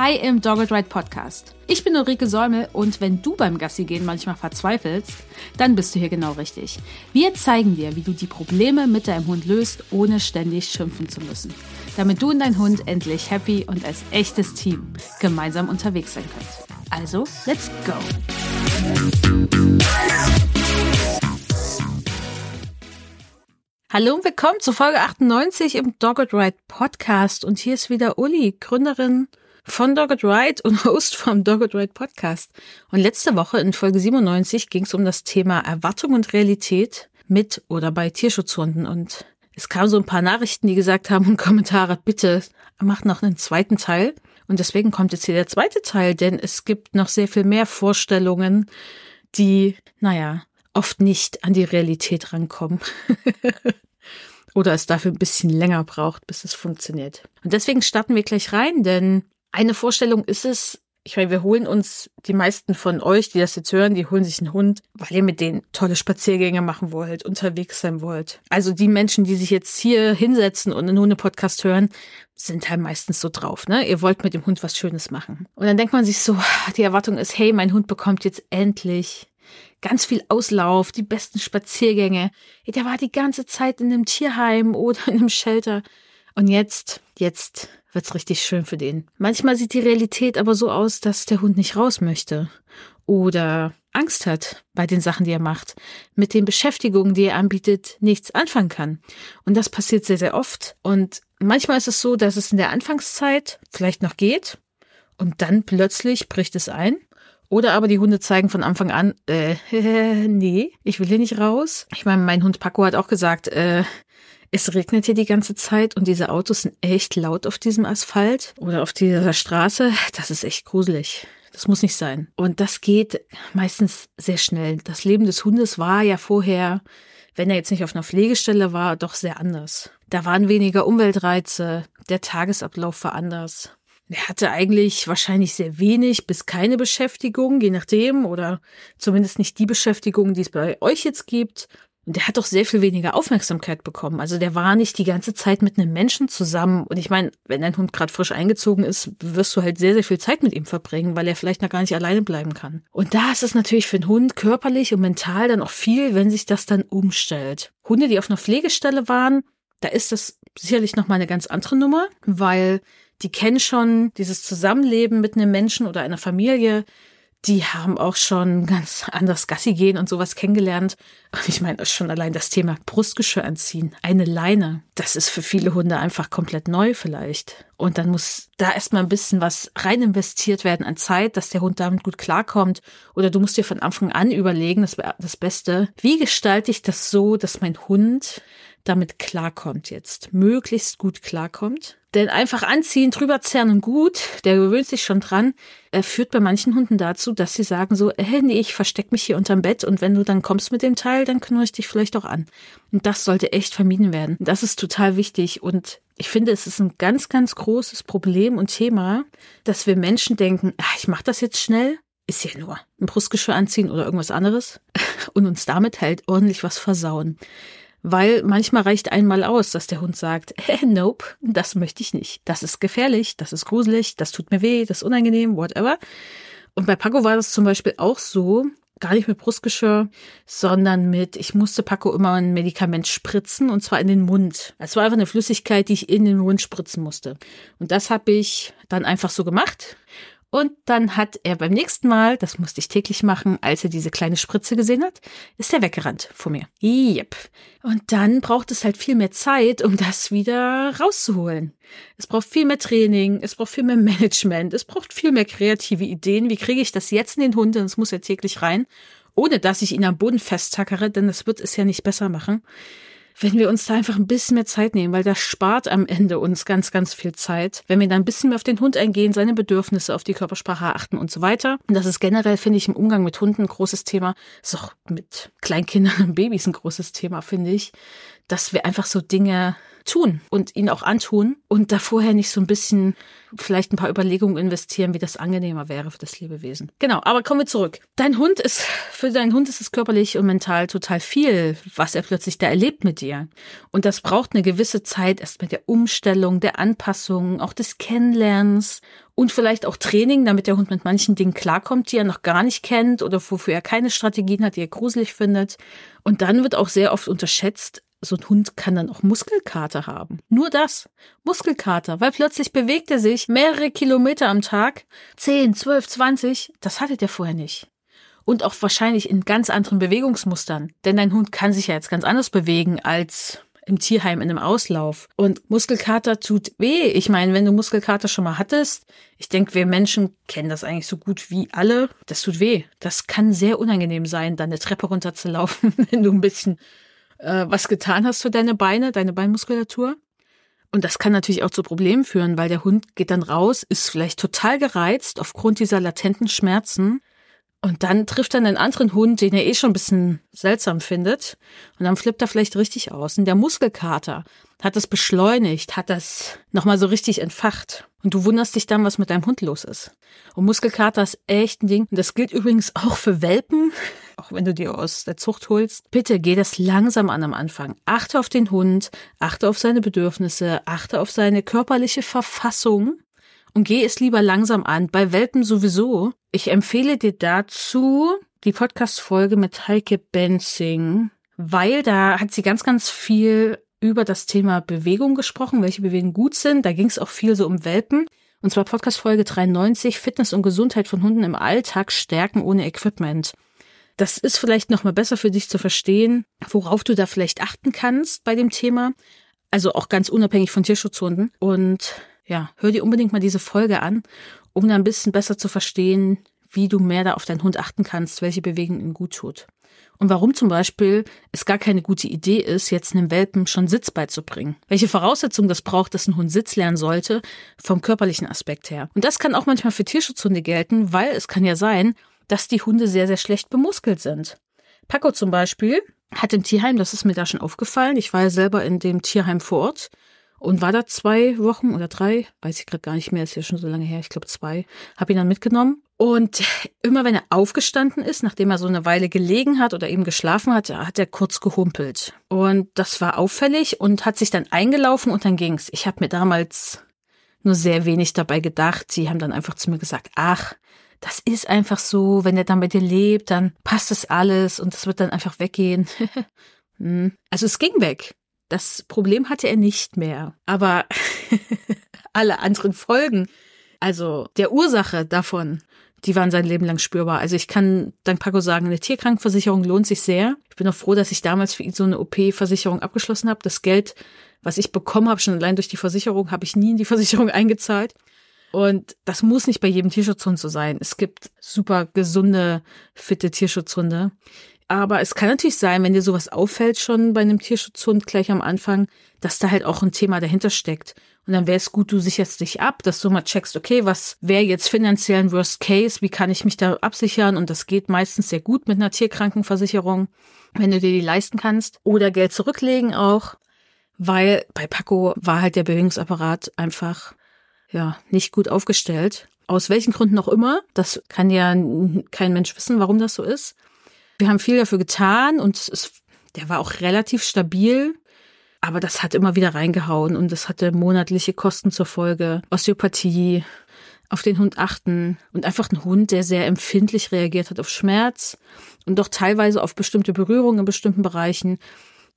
Hi im Dogged Ride Podcast. Ich bin Ulrike Säumel und wenn du beim Gassi gehen manchmal verzweifelst, dann bist du hier genau richtig. Wir zeigen dir, wie du die Probleme mit deinem Hund löst, ohne ständig schimpfen zu müssen. Damit du und dein Hund endlich happy und als echtes Team gemeinsam unterwegs sein könnt. Also, let's go! Hallo und willkommen zu Folge 98 im Dogged Ride Podcast. Und hier ist wieder Uli, Gründerin von Dogged Ride und Host vom Dogged Ride Podcast. Und letzte Woche in Folge 97 ging es um das Thema Erwartung und Realität mit oder bei Tierschutzhunden. Und es kamen so ein paar Nachrichten, die gesagt haben und Kommentare, bitte macht noch einen zweiten Teil. Und deswegen kommt jetzt hier der zweite Teil, denn es gibt noch sehr viel mehr Vorstellungen, die, naja, oft nicht an die Realität rankommen. Oder es dafür ein bisschen länger braucht, bis es funktioniert. Und deswegen starten wir gleich rein, denn eine Vorstellung ist es, ich meine, wir holen uns, die meisten von euch, die das jetzt hören, die holen sich einen Hund, weil ihr mit denen tolle Spaziergänge machen wollt, unterwegs sein wollt. Also die Menschen, die sich jetzt hier hinsetzen und einen Hunde-Podcast hören, sind halt meistens so drauf, ne? Ihr wollt mit dem Hund was Schönes machen. Und dann denkt man sich so, die Erwartung ist, hey, mein Hund bekommt jetzt endlich ganz viel Auslauf, die besten Spaziergänge. Der war die ganze Zeit in einem Tierheim oder in einem Shelter. Und jetzt, jetzt wird's richtig schön für den. Manchmal sieht die Realität aber so aus, dass der Hund nicht raus möchte oder Angst hat bei den Sachen, die er macht, mit den Beschäftigungen, die er anbietet, nichts anfangen kann. Und das passiert sehr, sehr oft. Und manchmal ist es so, dass es in der Anfangszeit vielleicht noch geht und dann plötzlich bricht es ein. Oder aber die Hunde zeigen von Anfang an, äh, nee, ich will hier nicht raus. Ich meine, mein Hund Paco hat auch gesagt, äh, es regnet hier die ganze Zeit und diese Autos sind echt laut auf diesem Asphalt oder auf dieser Straße. Das ist echt gruselig. Das muss nicht sein. Und das geht meistens sehr schnell. Das Leben des Hundes war ja vorher, wenn er jetzt nicht auf einer Pflegestelle war, doch sehr anders. Da waren weniger Umweltreize, der Tagesablauf war anders. Er hatte eigentlich wahrscheinlich sehr wenig bis keine Beschäftigung, je nachdem, oder zumindest nicht die Beschäftigung, die es bei euch jetzt gibt. Und der hat doch sehr viel weniger Aufmerksamkeit bekommen. Also der war nicht die ganze Zeit mit einem Menschen zusammen. Und ich meine, wenn dein Hund gerade frisch eingezogen ist, wirst du halt sehr, sehr viel Zeit mit ihm verbringen, weil er vielleicht noch gar nicht alleine bleiben kann. Und da ist es natürlich für einen Hund körperlich und mental dann auch viel, wenn sich das dann umstellt. Hunde, die auf einer Pflegestelle waren, da ist das sicherlich nochmal eine ganz andere Nummer, weil die kennen schon dieses Zusammenleben mit einem Menschen oder einer Familie die haben auch schon ganz anders Gassi gehen und sowas kennengelernt. Und ich meine, schon allein das Thema Brustgeschirr anziehen, eine Leine, das ist für viele Hunde einfach komplett neu vielleicht. Und dann muss da erstmal ein bisschen was rein investiert werden an Zeit, dass der Hund damit gut klarkommt. Oder du musst dir von Anfang an überlegen, das wäre das Beste, wie gestalte ich das so, dass mein Hund damit klarkommt jetzt, möglichst gut klarkommt. Denn einfach anziehen, drüber zerren gut, der gewöhnt sich schon dran, äh, führt bei manchen Hunden dazu, dass sie sagen so, äh, nee, ich versteck mich hier unterm Bett und wenn du dann kommst mit dem Teil, dann knurre ich dich vielleicht auch an. Und das sollte echt vermieden werden. Das ist total wichtig und ich finde, es ist ein ganz, ganz großes Problem und Thema, dass wir Menschen denken, ach, ich mache das jetzt schnell, ist ja nur ein Brustgeschirr anziehen oder irgendwas anderes und uns damit halt ordentlich was versauen weil manchmal reicht einmal aus, dass der Hund sagt, äh, nope, das möchte ich nicht. Das ist gefährlich, das ist gruselig, das tut mir weh, das ist unangenehm, whatever. Und bei Paco war das zum Beispiel auch so, gar nicht mit Brustgeschirr, sondern mit, ich musste Paco immer ein Medikament spritzen und zwar in den Mund. Es war einfach eine Flüssigkeit, die ich in den Mund spritzen musste. Und das habe ich dann einfach so gemacht. Und dann hat er beim nächsten Mal, das musste ich täglich machen, als er diese kleine Spritze gesehen hat, ist er weggerannt vor mir. Yep. Und dann braucht es halt viel mehr Zeit, um das wieder rauszuholen. Es braucht viel mehr Training, es braucht viel mehr Management, es braucht viel mehr kreative Ideen. Wie kriege ich das jetzt in den Hund? Und es muss ja täglich rein, ohne dass ich ihn am Boden festtackere, denn das wird es ja nicht besser machen wenn wir uns da einfach ein bisschen mehr Zeit nehmen, weil das spart am Ende uns ganz, ganz viel Zeit. Wenn wir da ein bisschen mehr auf den Hund eingehen, seine Bedürfnisse, auf die Körpersprache achten und so weiter. Und das ist generell, finde ich, im Umgang mit Hunden ein großes Thema. Ist auch mit Kleinkindern und Babys ein großes Thema, finde ich. Dass wir einfach so Dinge tun und ihn auch antun und da vorher nicht so ein bisschen vielleicht ein paar Überlegungen investieren, wie das angenehmer wäre für das Lebewesen. Genau, aber kommen wir zurück. Dein Hund ist, für deinen Hund ist es körperlich und mental total viel, was er plötzlich da erlebt mit dir. Und das braucht eine gewisse Zeit erst mit der Umstellung, der Anpassung, auch des Kennenlernens und vielleicht auch Training, damit der Hund mit manchen Dingen klarkommt, die er noch gar nicht kennt oder wofür er keine Strategien hat, die er gruselig findet. Und dann wird auch sehr oft unterschätzt, so ein Hund kann dann auch Muskelkater haben. Nur das. Muskelkater, weil plötzlich bewegt er sich mehrere Kilometer am Tag. 10, 12, 20. Das hatte der vorher nicht. Und auch wahrscheinlich in ganz anderen Bewegungsmustern. Denn dein Hund kann sich ja jetzt ganz anders bewegen als im Tierheim in einem Auslauf. Und Muskelkater tut weh. Ich meine, wenn du Muskelkater schon mal hattest, ich denke, wir Menschen kennen das eigentlich so gut wie alle. Das tut weh. Das kann sehr unangenehm sein, dann eine Treppe runterzulaufen, wenn du ein bisschen äh, was getan hast für deine Beine, deine Beinmuskulatur. Und das kann natürlich auch zu Problemen führen, weil der Hund geht dann raus, ist vielleicht total gereizt aufgrund dieser latenten Schmerzen. Und dann trifft er einen anderen Hund, den er eh schon ein bisschen seltsam findet. Und dann flippt er vielleicht richtig aus. Und der Muskelkater hat das beschleunigt, hat das nochmal so richtig entfacht. Und du wunderst dich dann, was mit deinem Hund los ist. Und Muskelkater ist echt ein Ding. Und das gilt übrigens auch für Welpen auch wenn du die aus der Zucht holst, bitte geh das langsam an am Anfang. Achte auf den Hund, achte auf seine Bedürfnisse, achte auf seine körperliche Verfassung und geh es lieber langsam an. Bei Welpen sowieso. Ich empfehle dir dazu die Podcast-Folge mit Heike Benzing, weil da hat sie ganz, ganz viel über das Thema Bewegung gesprochen, welche Bewegungen gut sind. Da ging es auch viel so um Welpen. Und zwar Podcast Folge 93, Fitness und Gesundheit von Hunden im Alltag stärken ohne Equipment. Das ist vielleicht nochmal besser für dich zu verstehen, worauf du da vielleicht achten kannst bei dem Thema. Also auch ganz unabhängig von Tierschutzhunden. Und ja, hör dir unbedingt mal diese Folge an, um da ein bisschen besser zu verstehen, wie du mehr da auf deinen Hund achten kannst, welche Bewegung ihm gut tut. Und warum zum Beispiel es gar keine gute Idee ist, jetzt einem Welpen schon Sitz beizubringen. Welche Voraussetzungen das braucht, dass ein Hund Sitz lernen sollte, vom körperlichen Aspekt her. Und das kann auch manchmal für Tierschutzhunde gelten, weil es kann ja sein, dass die Hunde sehr, sehr schlecht bemuskelt sind. Paco zum Beispiel hat im Tierheim, das ist mir da schon aufgefallen, ich war ja selber in dem Tierheim vor Ort und war da zwei Wochen oder drei, weiß ich gerade gar nicht mehr, ist ja schon so lange her, ich glaube zwei, habe ihn dann mitgenommen. Und immer wenn er aufgestanden ist, nachdem er so eine Weile gelegen hat oder eben geschlafen hat, hat er kurz gehumpelt. Und das war auffällig und hat sich dann eingelaufen und dann ging's. Ich habe mir damals nur sehr wenig dabei gedacht. Sie haben dann einfach zu mir gesagt, ach, das ist einfach so, wenn er dann bei dir lebt, dann passt das alles und es wird dann einfach weggehen. Hm. also es ging weg. Das Problem hatte er nicht mehr. Aber alle anderen Folgen, also der Ursache davon, die waren sein Leben lang spürbar. Also ich kann dank Paco sagen, eine Tierkrankenversicherung lohnt sich sehr. Ich bin auch froh, dass ich damals für ihn so eine OP-Versicherung abgeschlossen habe. Das Geld, was ich bekommen habe, schon allein durch die Versicherung, habe ich nie in die Versicherung eingezahlt. Und das muss nicht bei jedem Tierschutzhund so sein. Es gibt super gesunde, fitte Tierschutzhunde. Aber es kann natürlich sein, wenn dir sowas auffällt schon bei einem Tierschutzhund gleich am Anfang, dass da halt auch ein Thema dahinter steckt. Und dann wäre es gut, du sicherst dich ab, dass du mal checkst, okay, was wäre jetzt finanziell ein Worst Case? Wie kann ich mich da absichern? Und das geht meistens sehr gut mit einer Tierkrankenversicherung, wenn du dir die leisten kannst. Oder Geld zurücklegen auch, weil bei Paco war halt der Bewegungsapparat einfach ja, nicht gut aufgestellt. Aus welchen Gründen auch immer. Das kann ja kein Mensch wissen, warum das so ist. Wir haben viel dafür getan und es, der war auch relativ stabil. Aber das hat immer wieder reingehauen und das hatte monatliche Kosten zur Folge. Osteopathie, auf den Hund achten und einfach ein Hund, der sehr empfindlich reagiert hat auf Schmerz und doch teilweise auf bestimmte Berührungen in bestimmten Bereichen.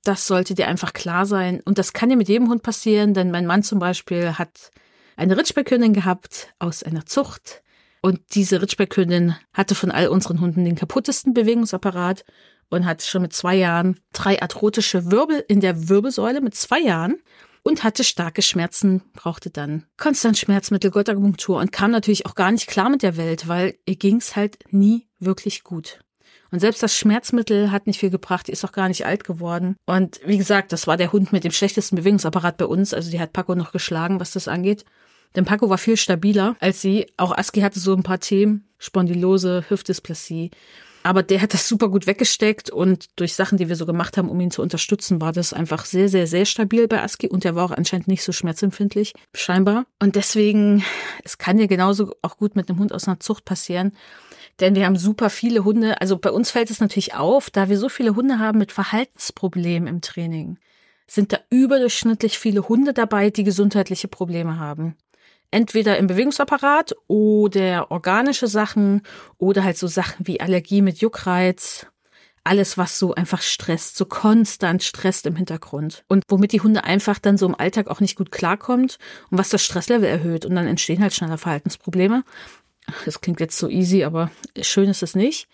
Das sollte dir einfach klar sein. Und das kann dir mit jedem Hund passieren, denn mein Mann zum Beispiel hat eine Ritschbeckhündin gehabt aus einer Zucht. Und diese Ritschbeckhündin hatte von all unseren Hunden den kaputtesten Bewegungsapparat und hat schon mit zwei Jahren drei arthrotische Wirbel in der Wirbelsäule mit zwei Jahren und hatte starke Schmerzen, brauchte dann konstant Schmerzmittel, Gottakupunktur und kam natürlich auch gar nicht klar mit der Welt, weil ihr ging's halt nie wirklich gut. Und selbst das Schmerzmittel hat nicht viel gebracht, die ist auch gar nicht alt geworden. Und wie gesagt, das war der Hund mit dem schlechtesten Bewegungsapparat bei uns, also die hat Paco noch geschlagen, was das angeht. Denn Paco war viel stabiler als sie. Auch Aski hatte so ein paar Themen, Spondylose, Hüftdysplasie. Aber der hat das super gut weggesteckt und durch Sachen, die wir so gemacht haben, um ihn zu unterstützen, war das einfach sehr, sehr, sehr stabil bei Aski und der war auch anscheinend nicht so schmerzempfindlich, scheinbar. Und deswegen, es kann ja genauso auch gut mit einem Hund aus einer Zucht passieren. Denn wir haben super viele Hunde. Also bei uns fällt es natürlich auf, da wir so viele Hunde haben mit Verhaltensproblemen im Training, sind da überdurchschnittlich viele Hunde dabei, die gesundheitliche Probleme haben entweder im Bewegungsapparat oder organische Sachen oder halt so Sachen wie Allergie mit Juckreiz. Alles, was so einfach stresst, so konstant stresst im Hintergrund. Und womit die Hunde einfach dann so im Alltag auch nicht gut klarkommt und was das Stresslevel erhöht. Und dann entstehen halt schneller Verhaltensprobleme. Das klingt jetzt so easy, aber schön ist es nicht.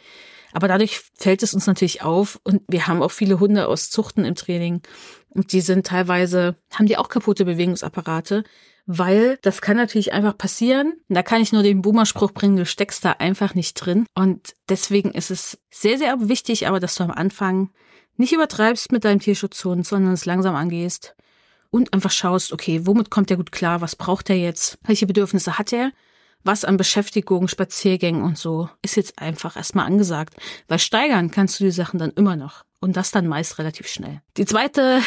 Aber dadurch fällt es uns natürlich auf und wir haben auch viele Hunde aus Zuchten im Training und die sind teilweise, haben die auch kaputte Bewegungsapparate, weil das kann natürlich einfach passieren. Da kann ich nur den Boomer-Spruch bringen, du steckst da einfach nicht drin. Und deswegen ist es sehr, sehr wichtig, aber dass du am Anfang nicht übertreibst mit deinem Tierschutzhund, sondern es langsam angehst und einfach schaust, okay, womit kommt er gut klar, was braucht er jetzt, welche Bedürfnisse hat er, was an Beschäftigung, Spaziergängen und so ist jetzt einfach erstmal angesagt, weil steigern kannst du die Sachen dann immer noch und das dann meist relativ schnell. Die zweite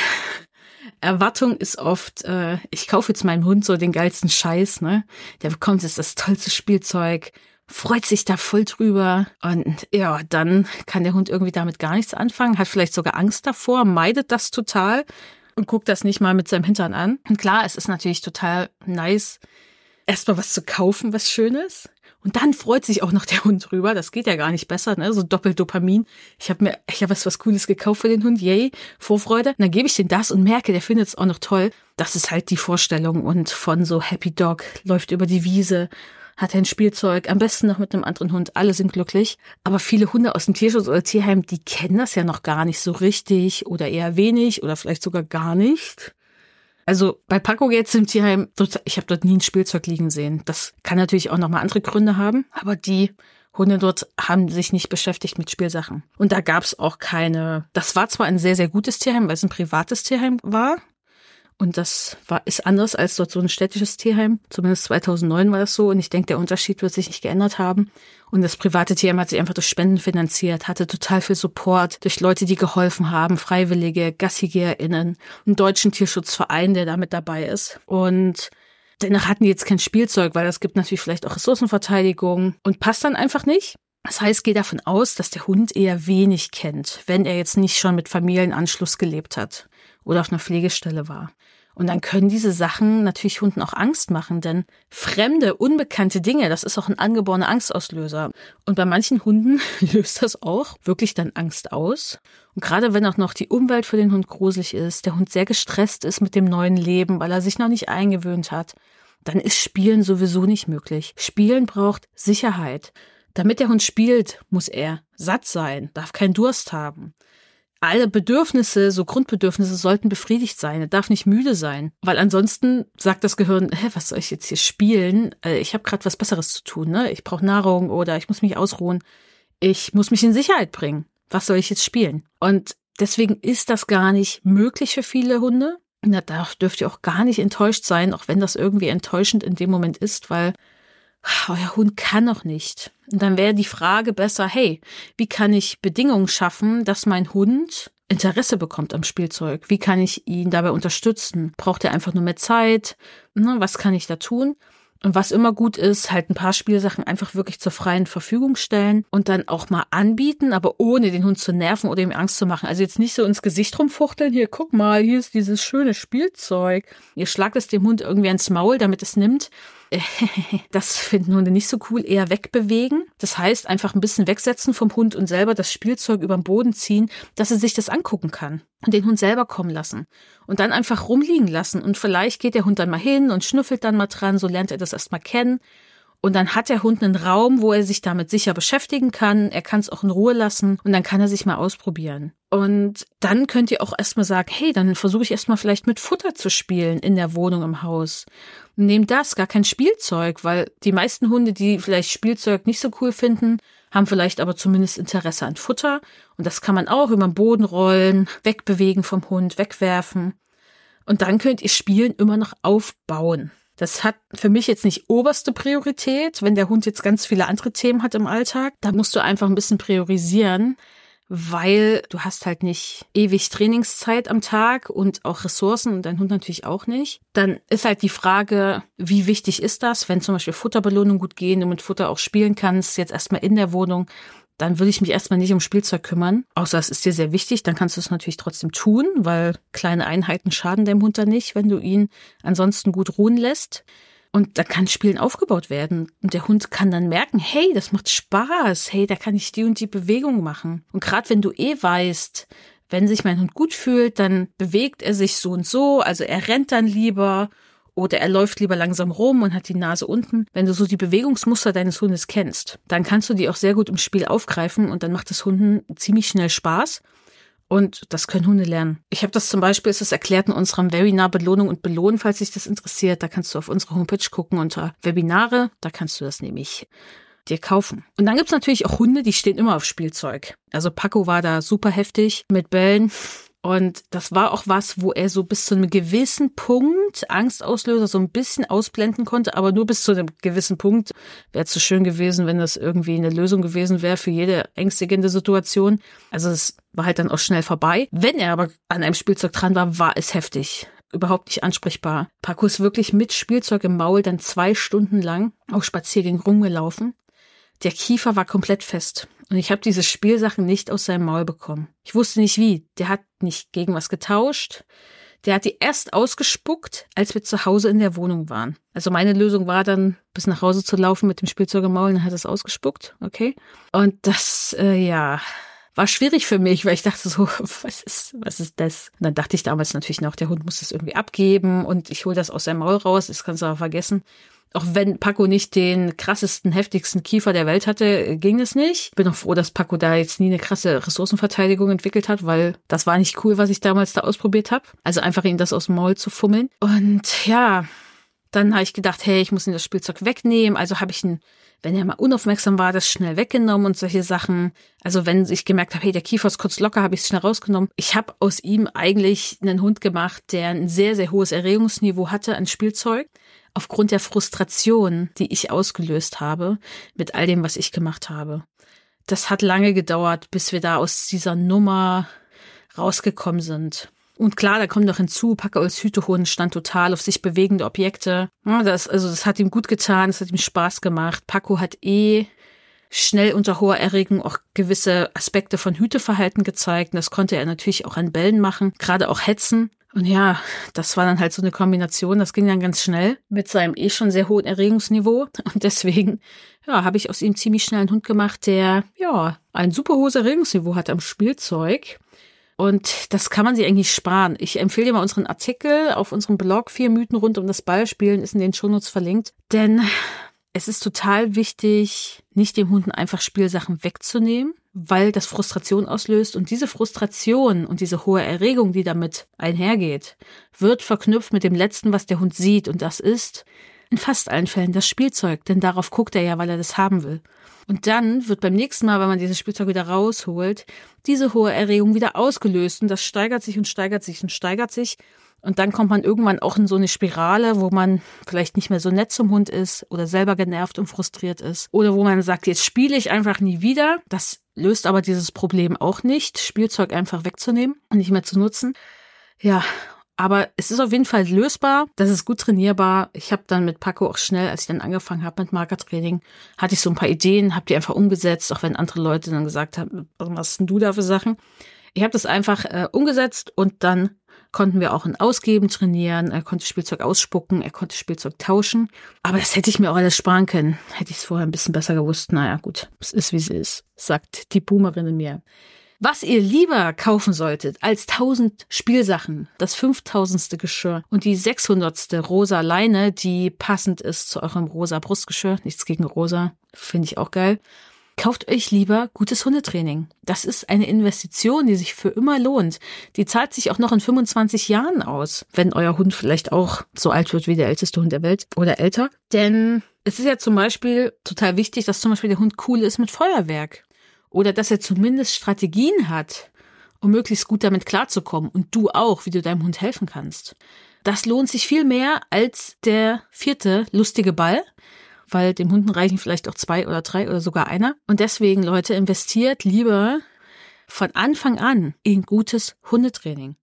Erwartung ist oft, äh, ich kaufe jetzt meinem Hund so den geilsten Scheiß, ne? Der bekommt jetzt das tollste Spielzeug, freut sich da voll drüber und ja, dann kann der Hund irgendwie damit gar nichts anfangen, hat vielleicht sogar Angst davor, meidet das total und guckt das nicht mal mit seinem Hintern an. Und klar, es ist natürlich total nice, erstmal was zu kaufen, was Schönes. Und dann freut sich auch noch der Hund drüber. Das geht ja gar nicht besser, ne? So doppelt Dopamin. Ich habe mir, ich habe was, was Cooles gekauft für den Hund. Yay, Vorfreude. Und dann gebe ich den das und merke, der findet es auch noch toll. Das ist halt die Vorstellung. Und von so Happy Dog läuft über die Wiese, hat ein Spielzeug, am besten noch mit einem anderen Hund. Alle sind glücklich. Aber viele Hunde aus dem Tierschutz oder Tierheim, die kennen das ja noch gar nicht so richtig oder eher wenig oder vielleicht sogar gar nicht. Also bei Paco jetzt im Tierheim, ich habe dort nie ein Spielzeug liegen sehen. Das kann natürlich auch nochmal andere Gründe haben, aber die Hunde dort haben sich nicht beschäftigt mit Spielsachen. Und da gab es auch keine. Das war zwar ein sehr, sehr gutes Tierheim, weil es ein privates Tierheim war, und das war, ist anders als dort so ein städtisches Tierheim. Zumindest 2009 war das so. Und ich denke, der Unterschied wird sich nicht geändert haben. Und das private Tierheim hat sich einfach durch Spenden finanziert, hatte total viel Support durch Leute, die geholfen haben, Freiwillige, GassigeherInnen, einen deutschen Tierschutzverein, der damit dabei ist. Und dennoch hatten die jetzt kein Spielzeug, weil es gibt natürlich vielleicht auch Ressourcenverteidigung und passt dann einfach nicht. Das heißt, geh davon aus, dass der Hund eher wenig kennt, wenn er jetzt nicht schon mit Familienanschluss gelebt hat oder auf einer Pflegestelle war. Und dann können diese Sachen natürlich Hunden auch Angst machen, denn fremde, unbekannte Dinge, das ist auch ein angeborener Angstauslöser. Und bei manchen Hunden löst das auch wirklich dann Angst aus. Und gerade wenn auch noch die Umwelt für den Hund gruselig ist, der Hund sehr gestresst ist mit dem neuen Leben, weil er sich noch nicht eingewöhnt hat, dann ist Spielen sowieso nicht möglich. Spielen braucht Sicherheit. Damit der Hund spielt, muss er satt sein, darf keinen Durst haben alle Bedürfnisse, so Grundbedürfnisse sollten befriedigt sein. Er darf nicht müde sein, weil ansonsten sagt das Gehirn, hä, was soll ich jetzt hier spielen? Äh, ich habe gerade was Besseres zu tun, ne? Ich brauche Nahrung oder ich muss mich ausruhen. Ich muss mich in Sicherheit bringen. Was soll ich jetzt spielen? Und deswegen ist das gar nicht möglich für viele Hunde. Da dürft ihr auch gar nicht enttäuscht sein, auch wenn das irgendwie enttäuschend in dem Moment ist, weil euer Hund kann noch nicht. Und dann wäre die Frage besser, hey, wie kann ich Bedingungen schaffen, dass mein Hund Interesse bekommt am Spielzeug? Wie kann ich ihn dabei unterstützen? Braucht er einfach nur mehr Zeit? Ne, was kann ich da tun? Und was immer gut ist, halt ein paar Spielsachen einfach wirklich zur freien Verfügung stellen und dann auch mal anbieten, aber ohne den Hund zu nerven oder ihm Angst zu machen. Also jetzt nicht so ins Gesicht rumfuchteln, hier, guck mal, hier ist dieses schöne Spielzeug. Ihr schlagt es dem Hund irgendwie ans Maul, damit es nimmt. das finden Hunde nicht so cool, eher wegbewegen. Das heißt, einfach ein bisschen wegsetzen vom Hund und selber das Spielzeug über den Boden ziehen, dass er sich das angucken kann und den Hund selber kommen lassen. Und dann einfach rumliegen lassen. Und vielleicht geht der Hund dann mal hin und schnüffelt dann mal dran, so lernt er das erstmal kennen und dann hat der Hund einen Raum, wo er sich damit sicher beschäftigen kann. Er kann es auch in Ruhe lassen und dann kann er sich mal ausprobieren. Und dann könnt ihr auch erstmal sagen, hey, dann versuche ich erstmal vielleicht mit Futter zu spielen in der Wohnung im Haus. Nehmt das, gar kein Spielzeug, weil die meisten Hunde, die vielleicht Spielzeug nicht so cool finden, haben vielleicht aber zumindest Interesse an Futter. Und das kann man auch über den Boden rollen, wegbewegen vom Hund, wegwerfen. Und dann könnt ihr Spielen immer noch aufbauen. Das hat für mich jetzt nicht oberste Priorität. Wenn der Hund jetzt ganz viele andere Themen hat im Alltag, da musst du einfach ein bisschen priorisieren weil du hast halt nicht ewig Trainingszeit am Tag und auch Ressourcen und dein Hund natürlich auch nicht. Dann ist halt die Frage, wie wichtig ist das, wenn zum Beispiel Futterbelohnung gut gehen, du mit Futter auch spielen kannst, jetzt erstmal in der Wohnung, dann würde ich mich erstmal nicht um Spielzeug kümmern. Außer es ist dir sehr wichtig, dann kannst du es natürlich trotzdem tun, weil kleine Einheiten schaden dem Hund dann nicht, wenn du ihn ansonsten gut ruhen lässt. Und da kann Spielen aufgebaut werden. Und der Hund kann dann merken, hey, das macht Spaß. Hey, da kann ich die und die Bewegung machen. Und gerade wenn du eh weißt, wenn sich mein Hund gut fühlt, dann bewegt er sich so und so. Also er rennt dann lieber oder er läuft lieber langsam rum und hat die Nase unten. Wenn du so die Bewegungsmuster deines Hundes kennst, dann kannst du die auch sehr gut im Spiel aufgreifen und dann macht es Hunden ziemlich schnell Spaß. Und das können Hunde lernen. Ich habe das zum Beispiel, ist es erklärt in unserem Webinar Belohnung und Belohnen, falls dich das interessiert. Da kannst du auf unsere Homepage gucken unter Webinare. Da kannst du das nämlich dir kaufen. Und dann gibt's natürlich auch Hunde, die stehen immer auf Spielzeug. Also Paco war da super heftig mit Bällen. Und das war auch was, wo er so bis zu einem gewissen Punkt Angstauslöser so ein bisschen ausblenden konnte, aber nur bis zu einem gewissen Punkt. Wäre zu schön gewesen, wenn das irgendwie eine Lösung gewesen wäre für jede ängstigende Situation. Also es war halt dann auch schnell vorbei. Wenn er aber an einem Spielzeug dran war, war es heftig. Überhaupt nicht ansprechbar. Paco ist wirklich mit Spielzeug im Maul dann zwei Stunden lang auf Spaziergängen rumgelaufen. Der Kiefer war komplett fest. Und ich habe diese Spielsachen nicht aus seinem Maul bekommen. Ich wusste nicht wie. Der hat nicht gegen was getauscht. Der hat die erst ausgespuckt, als wir zu Hause in der Wohnung waren. Also meine Lösung war dann, bis nach Hause zu laufen mit dem Spielzeug im Maul, dann hat er es ausgespuckt, okay. Und das, äh, ja, war schwierig für mich, weil ich dachte so, was ist, was ist das? Und dann dachte ich damals natürlich noch, der Hund muss das irgendwie abgeben und ich hole das aus seinem Maul raus, das kannst du aber vergessen. Auch wenn Paco nicht den krassesten, heftigsten Kiefer der Welt hatte, ging es nicht. Bin auch froh, dass Paco da jetzt nie eine krasse Ressourcenverteidigung entwickelt hat, weil das war nicht cool, was ich damals da ausprobiert habe. Also einfach ihm das aus dem Maul zu fummeln. Und ja, dann habe ich gedacht, hey, ich muss ihm das Spielzeug wegnehmen. Also habe ich ihn, wenn er mal unaufmerksam war, das schnell weggenommen und solche Sachen. Also wenn ich gemerkt habe, hey, der Kiefer ist kurz locker, habe ich es schnell rausgenommen. Ich habe aus ihm eigentlich einen Hund gemacht, der ein sehr, sehr hohes Erregungsniveau hatte an Spielzeug aufgrund der Frustration, die ich ausgelöst habe mit all dem, was ich gemacht habe. Das hat lange gedauert, bis wir da aus dieser Nummer rausgekommen sind. Und klar, da kommt noch hinzu, Paco als Hütehund stand total auf sich bewegende Objekte. Das, also das hat ihm gut getan, das hat ihm Spaß gemacht. Paco hat eh schnell unter hoher Erregung auch gewisse Aspekte von Hüteverhalten gezeigt. Und das konnte er natürlich auch an Bällen machen, gerade auch hetzen. Und ja, das war dann halt so eine Kombination, das ging dann ganz schnell mit seinem eh schon sehr hohen Erregungsniveau. Und deswegen, ja, habe ich aus ihm ziemlich schnell einen Hund gemacht, der, ja, ein super hohes Erregungsniveau hat am Spielzeug. Und das kann man sich eigentlich sparen. Ich empfehle dir mal unseren Artikel auf unserem Blog, vier Mythen rund um das Ballspielen, ist in den Shownotes verlinkt. Denn es ist total wichtig, nicht dem Hunden einfach Spielsachen wegzunehmen, weil das Frustration auslöst und diese Frustration und diese hohe Erregung, die damit einhergeht, wird verknüpft mit dem letzten, was der Hund sieht und das ist in fast allen Fällen das Spielzeug, denn darauf guckt er ja, weil er das haben will. Und dann wird beim nächsten Mal, wenn man dieses Spielzeug wieder rausholt, diese hohe Erregung wieder ausgelöst und das steigert sich und steigert sich und steigert sich und dann kommt man irgendwann auch in so eine Spirale, wo man vielleicht nicht mehr so nett zum Hund ist oder selber genervt und frustriert ist. Oder wo man sagt, jetzt spiele ich einfach nie wieder. Das löst aber dieses Problem auch nicht, Spielzeug einfach wegzunehmen und nicht mehr zu nutzen. Ja, aber es ist auf jeden Fall lösbar. Das ist gut trainierbar. Ich habe dann mit Paco auch schnell, als ich dann angefangen habe mit Markertraining, hatte ich so ein paar Ideen, habe die einfach umgesetzt, auch wenn andere Leute dann gesagt haben, was machst denn du da für Sachen? Ich habe das einfach äh, umgesetzt und dann konnten wir auch ein Ausgeben trainieren. Er konnte Spielzeug ausspucken, er konnte Spielzeug tauschen. Aber das hätte ich mir auch alles sparen können. Hätte ich es vorher ein bisschen besser gewusst. Naja, gut, es ist wie es ist, sagt die Boomerin in mir. Was ihr lieber kaufen solltet als 1000 Spielsachen, das 5000. Geschirr und die 600. rosa Leine, die passend ist zu eurem rosa Brustgeschirr. Nichts gegen rosa, finde ich auch geil kauft euch lieber gutes Hundetraining. Das ist eine Investition, die sich für immer lohnt. Die zahlt sich auch noch in 25 Jahren aus, wenn euer Hund vielleicht auch so alt wird wie der älteste Hund der Welt oder älter. Denn es ist ja zum Beispiel total wichtig, dass zum Beispiel der Hund cool ist mit Feuerwerk. Oder dass er zumindest Strategien hat, um möglichst gut damit klarzukommen und du auch, wie du deinem Hund helfen kannst. Das lohnt sich viel mehr als der vierte lustige Ball, weil dem Hunden reichen vielleicht auch zwei oder drei oder sogar einer. Und deswegen, Leute, investiert lieber von Anfang an in gutes Hundetraining.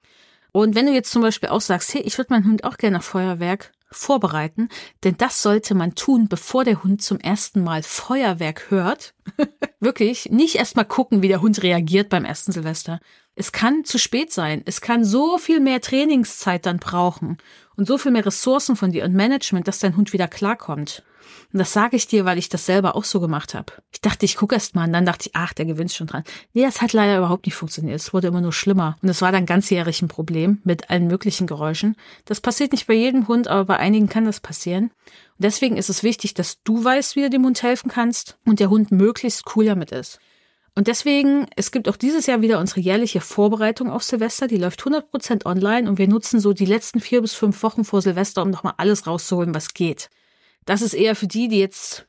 Und wenn du jetzt zum Beispiel auch sagst, hey, ich würde meinen Hund auch gerne auf Feuerwerk vorbereiten, denn das sollte man tun, bevor der Hund zum ersten Mal Feuerwerk hört. Wirklich, nicht erst mal gucken, wie der Hund reagiert beim ersten Silvester. Es kann zu spät sein. Es kann so viel mehr Trainingszeit dann brauchen und so viel mehr Ressourcen von dir und Management, dass dein Hund wieder klarkommt. Und das sage ich dir, weil ich das selber auch so gemacht habe. Ich dachte, ich gucke erst mal und dann dachte ich, ach, der gewinnt schon dran. Nee, das hat leider überhaupt nicht funktioniert. Es wurde immer nur schlimmer. Und es war dann ganzjährig ein Problem mit allen möglichen Geräuschen. Das passiert nicht bei jedem Hund, aber bei einigen kann das passieren. Und deswegen ist es wichtig, dass du weißt, wie du dem Hund helfen kannst und der Hund möglichst cool damit ist. Und deswegen, es gibt auch dieses Jahr wieder unsere jährliche Vorbereitung auf Silvester. Die läuft 100% online und wir nutzen so die letzten vier bis fünf Wochen vor Silvester, um nochmal alles rauszuholen, was geht. Das ist eher für die, die jetzt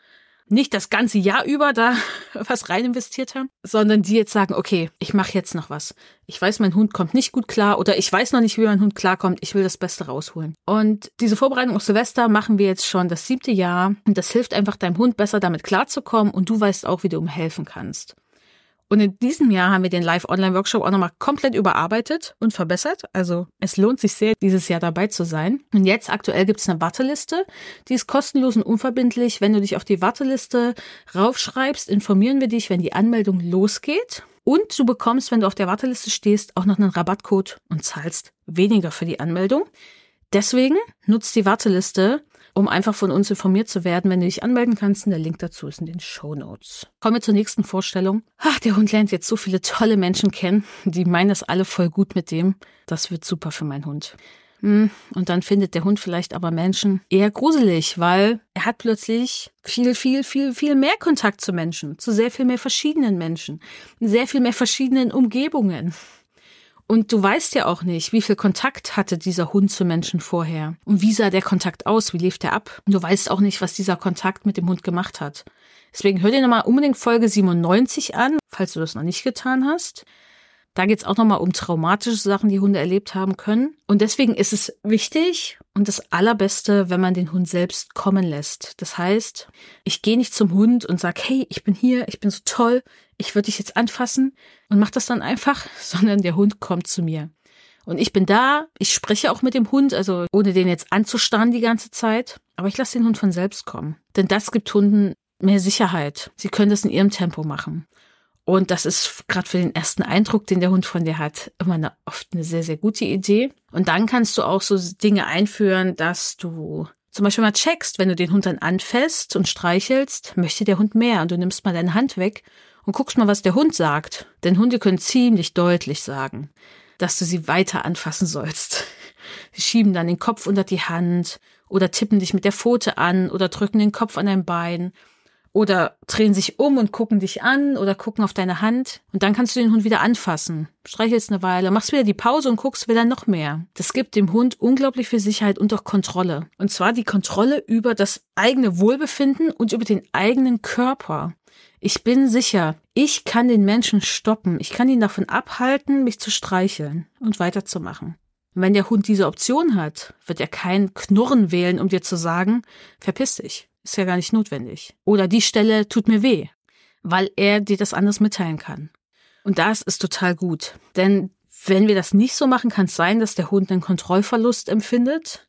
nicht das ganze Jahr über da was rein investiert haben, sondern die jetzt sagen, okay, ich mache jetzt noch was. Ich weiß, mein Hund kommt nicht gut klar oder ich weiß noch nicht, wie mein Hund klarkommt. Ich will das Beste rausholen. Und diese Vorbereitung auf Silvester machen wir jetzt schon das siebte Jahr und das hilft einfach deinem Hund besser damit klarzukommen und du weißt auch, wie du ihm helfen kannst. Und in diesem Jahr haben wir den Live-Online-Workshop auch nochmal komplett überarbeitet und verbessert. Also es lohnt sich sehr, dieses Jahr dabei zu sein. Und jetzt aktuell gibt es eine Warteliste. Die ist kostenlos und unverbindlich. Wenn du dich auf die Warteliste raufschreibst, informieren wir dich, wenn die Anmeldung losgeht. Und du bekommst, wenn du auf der Warteliste stehst, auch noch einen Rabattcode und zahlst weniger für die Anmeldung. Deswegen nutzt die Warteliste um einfach von uns informiert zu werden, wenn du dich anmelden kannst. Der Link dazu ist in den Show Notes. Kommen wir zur nächsten Vorstellung. Ach, der Hund lernt jetzt so viele tolle Menschen kennen. Die meinen das alle voll gut mit dem. Das wird super für meinen Hund. Hm, und dann findet der Hund vielleicht aber Menschen eher gruselig, weil er hat plötzlich viel, viel, viel, viel mehr Kontakt zu Menschen, zu sehr viel mehr verschiedenen Menschen, sehr viel mehr verschiedenen Umgebungen. Und du weißt ja auch nicht, wie viel Kontakt hatte dieser Hund zu Menschen vorher. Und wie sah der Kontakt aus? Wie lief der ab? Und du weißt auch nicht, was dieser Kontakt mit dem Hund gemacht hat. Deswegen hör dir nochmal unbedingt Folge 97 an, falls du das noch nicht getan hast. Da geht es auch nochmal um traumatische Sachen, die Hunde erlebt haben können. Und deswegen ist es wichtig und das Allerbeste, wenn man den Hund selbst kommen lässt. Das heißt, ich gehe nicht zum Hund und sage, hey, ich bin hier, ich bin so toll, ich würde dich jetzt anfassen und mach das dann einfach, sondern der Hund kommt zu mir. Und ich bin da, ich spreche auch mit dem Hund, also ohne den jetzt anzustarren die ganze Zeit. Aber ich lasse den Hund von selbst kommen. Denn das gibt Hunden mehr Sicherheit. Sie können das in ihrem Tempo machen. Und das ist gerade für den ersten Eindruck, den der Hund von dir hat, immer eine, oft eine sehr, sehr gute Idee. Und dann kannst du auch so Dinge einführen, dass du zum Beispiel mal checkst, wenn du den Hund dann anfasst und streichelst, möchte der Hund mehr und du nimmst mal deine Hand weg und guckst mal, was der Hund sagt. Denn Hunde können ziemlich deutlich sagen, dass du sie weiter anfassen sollst. Sie schieben dann den Kopf unter die Hand oder tippen dich mit der Pfote an oder drücken den Kopf an dein Bein oder drehen sich um und gucken dich an oder gucken auf deine Hand und dann kannst du den Hund wieder anfassen. Streichelst eine Weile, machst wieder die Pause und guckst wieder noch mehr. Das gibt dem Hund unglaublich viel Sicherheit und auch Kontrolle. Und zwar die Kontrolle über das eigene Wohlbefinden und über den eigenen Körper. Ich bin sicher, ich kann den Menschen stoppen. Ich kann ihn davon abhalten, mich zu streicheln und weiterzumachen. Und wenn der Hund diese Option hat, wird er kein Knurren wählen, um dir zu sagen, verpiss dich. Ist ja gar nicht notwendig. Oder die Stelle tut mir weh, weil er dir das anders mitteilen kann. Und das ist total gut. Denn wenn wir das nicht so machen, kann es sein, dass der Hund einen Kontrollverlust empfindet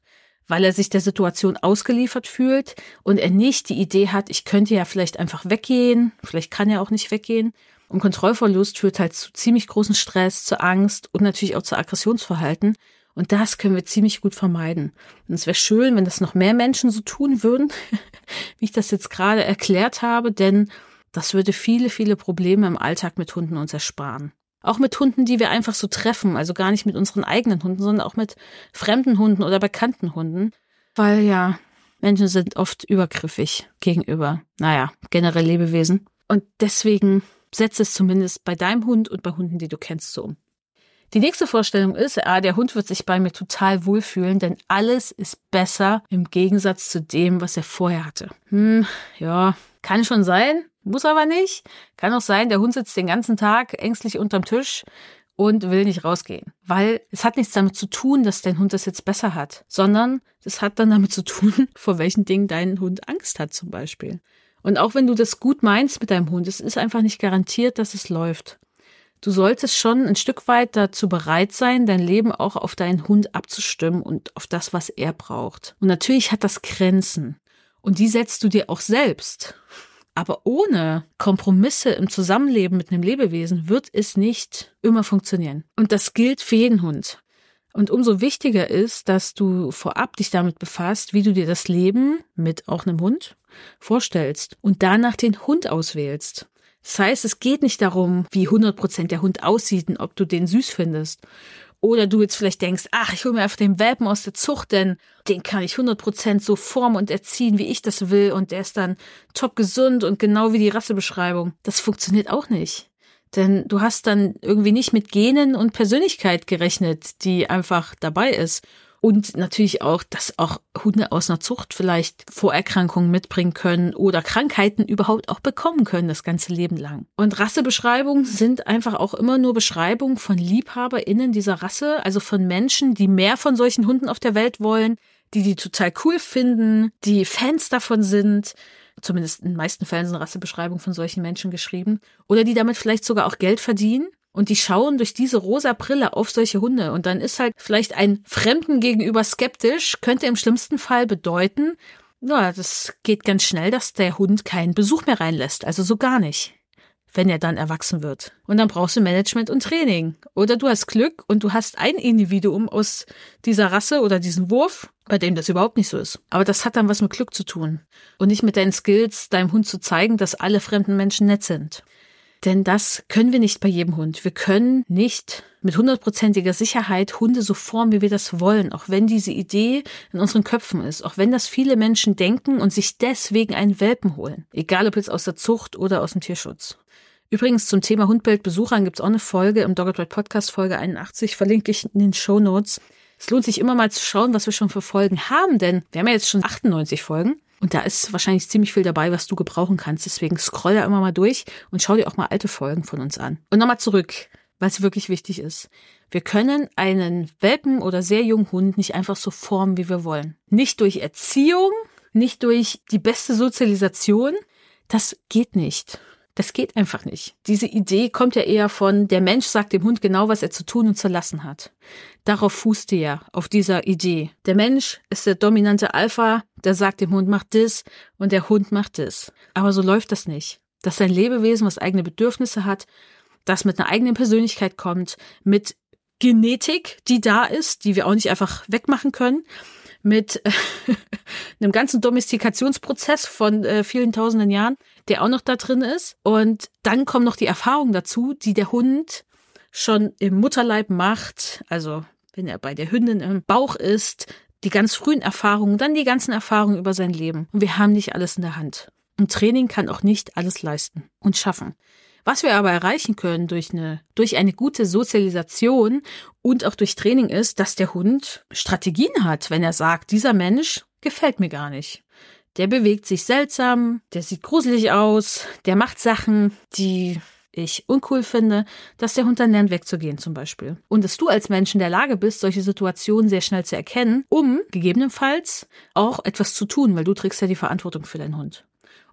weil er sich der Situation ausgeliefert fühlt und er nicht die Idee hat, ich könnte ja vielleicht einfach weggehen, vielleicht kann er auch nicht weggehen. Und Kontrollverlust führt halt zu ziemlich großen Stress, zu Angst und natürlich auch zu Aggressionsverhalten. Und das können wir ziemlich gut vermeiden. Und es wäre schön, wenn das noch mehr Menschen so tun würden, wie ich das jetzt gerade erklärt habe, denn das würde viele, viele Probleme im Alltag mit Hunden uns ersparen. Auch mit Hunden, die wir einfach so treffen, also gar nicht mit unseren eigenen Hunden, sondern auch mit fremden Hunden oder bekannten Hunden. Weil ja, Menschen sind oft übergriffig gegenüber, naja, generell Lebewesen. Und deswegen setze es zumindest bei deinem Hund und bei Hunden, die du kennst, so um. Die nächste Vorstellung ist, ah, der Hund wird sich bei mir total wohlfühlen, denn alles ist besser im Gegensatz zu dem, was er vorher hatte. Hm, ja, kann schon sein, muss aber nicht. Kann auch sein, der Hund sitzt den ganzen Tag ängstlich unterm Tisch und will nicht rausgehen. Weil es hat nichts damit zu tun, dass dein Hund das jetzt besser hat, sondern es hat dann damit zu tun, vor welchen Dingen dein Hund Angst hat zum Beispiel. Und auch wenn du das gut meinst mit deinem Hund, es ist einfach nicht garantiert, dass es läuft. Du solltest schon ein Stück weit dazu bereit sein, dein Leben auch auf deinen Hund abzustimmen und auf das, was er braucht. Und natürlich hat das Grenzen. Und die setzt du dir auch selbst. Aber ohne Kompromisse im Zusammenleben mit einem Lebewesen wird es nicht immer funktionieren. Und das gilt für jeden Hund. Und umso wichtiger ist, dass du vorab dich damit befasst, wie du dir das Leben mit auch einem Hund vorstellst und danach den Hund auswählst. Das heißt, es geht nicht darum, wie 100 Prozent der Hund aussieht und ob du den süß findest. Oder du jetzt vielleicht denkst, ach, ich hole mir einfach den Welpen aus der Zucht, denn den kann ich 100 Prozent so formen und erziehen, wie ich das will. Und der ist dann top gesund und genau wie die Rassebeschreibung. Das funktioniert auch nicht. Denn du hast dann irgendwie nicht mit Genen und Persönlichkeit gerechnet, die einfach dabei ist. Und natürlich auch, dass auch Hunde aus einer Zucht vielleicht Vorerkrankungen mitbringen können oder Krankheiten überhaupt auch bekommen können das ganze Leben lang. Und Rassebeschreibungen sind einfach auch immer nur Beschreibungen von LiebhaberInnen dieser Rasse, also von Menschen, die mehr von solchen Hunden auf der Welt wollen, die die total cool finden, die Fans davon sind, zumindest in den meisten Fällen sind Rassebeschreibungen von solchen Menschen geschrieben, oder die damit vielleicht sogar auch Geld verdienen und die schauen durch diese rosa Brille auf solche Hunde. Und dann ist halt vielleicht ein Fremden gegenüber skeptisch, könnte im schlimmsten Fall bedeuten, na, das geht ganz schnell, dass der Hund keinen Besuch mehr reinlässt. Also so gar nicht. Wenn er dann erwachsen wird. Und dann brauchst du Management und Training. Oder du hast Glück und du hast ein Individuum aus dieser Rasse oder diesem Wurf, bei dem das überhaupt nicht so ist. Aber das hat dann was mit Glück zu tun. Und nicht mit deinen Skills, deinem Hund zu zeigen, dass alle fremden Menschen nett sind. Denn das können wir nicht bei jedem Hund. Wir können nicht mit hundertprozentiger Sicherheit Hunde so formen, wie wir das wollen, auch wenn diese Idee in unseren Köpfen ist, auch wenn das viele Menschen denken und sich deswegen einen Welpen holen. Egal ob jetzt aus der Zucht oder aus dem Tierschutz. Übrigens zum Thema Hundbildbesuchern gibt es auch eine Folge im Dogged Podcast, Folge 81, verlinke ich in den Show Notes. Es lohnt sich immer mal zu schauen, was wir schon für Folgen haben, denn wir haben ja jetzt schon 98 Folgen. Und da ist wahrscheinlich ziemlich viel dabei, was du gebrauchen kannst. Deswegen scroll da immer mal durch und schau dir auch mal alte Folgen von uns an. Und nochmal zurück, was wirklich wichtig ist. Wir können einen Welpen oder sehr jungen Hund nicht einfach so formen, wie wir wollen. Nicht durch Erziehung, nicht durch die beste Sozialisation. Das geht nicht. Das geht einfach nicht. Diese Idee kommt ja eher von, der Mensch sagt dem Hund genau, was er zu tun und zu lassen hat. Darauf fußt er ja, auf dieser Idee. Der Mensch ist der dominante Alpha, der sagt dem Hund, mach das und der Hund macht das. Aber so läuft das nicht. Das ist ein Lebewesen, was eigene Bedürfnisse hat, das mit einer eigenen Persönlichkeit kommt, mit Genetik, die da ist, die wir auch nicht einfach wegmachen können, mit einem ganzen Domestikationsprozess von äh, vielen tausenden Jahren, der auch noch da drin ist. Und dann kommen noch die Erfahrungen dazu, die der Hund schon im Mutterleib macht. Also wenn er bei der Hündin im Bauch ist, die ganz frühen Erfahrungen, dann die ganzen Erfahrungen über sein Leben. Und wir haben nicht alles in der Hand. Und Training kann auch nicht alles leisten und schaffen. Was wir aber erreichen können durch eine, durch eine gute Sozialisation und auch durch Training ist, dass der Hund Strategien hat, wenn er sagt, dieser Mensch gefällt mir gar nicht. Der bewegt sich seltsam, der sieht gruselig aus, der macht Sachen, die ich uncool finde, dass der Hund dann lernt wegzugehen zum Beispiel. Und dass du als Mensch in der Lage bist, solche Situationen sehr schnell zu erkennen, um gegebenenfalls auch etwas zu tun, weil du trägst ja die Verantwortung für deinen Hund.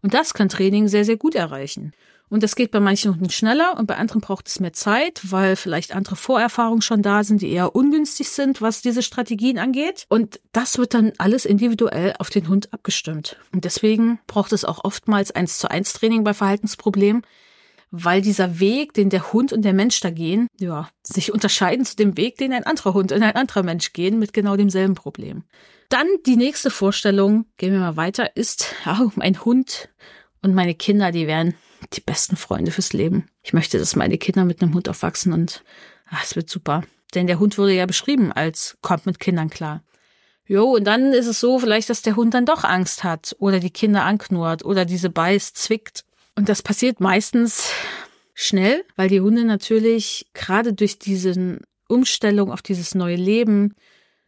Und das kann Training sehr, sehr gut erreichen. Und das geht bei manchen Hunden schneller und bei anderen braucht es mehr Zeit, weil vielleicht andere Vorerfahrungen schon da sind, die eher ungünstig sind, was diese Strategien angeht. Und das wird dann alles individuell auf den Hund abgestimmt. Und deswegen braucht es auch oftmals eins zu eins Training bei Verhaltensproblemen, weil dieser Weg, den der Hund und der Mensch da gehen, ja, sich unterscheiden zu dem Weg, den ein anderer Hund und ein anderer Mensch gehen mit genau demselben Problem. Dann die nächste Vorstellung, gehen wir mal weiter, ist, ja, mein Hund und meine Kinder, die wären die besten Freunde fürs Leben. Ich möchte, dass meine Kinder mit einem Hund aufwachsen und es wird super. Denn der Hund wurde ja beschrieben als kommt mit Kindern klar. Jo, und dann ist es so vielleicht, dass der Hund dann doch Angst hat oder die Kinder anknurrt oder diese beißt, zwickt. Und das passiert meistens schnell, weil die Hunde natürlich gerade durch diese Umstellung auf dieses neue Leben,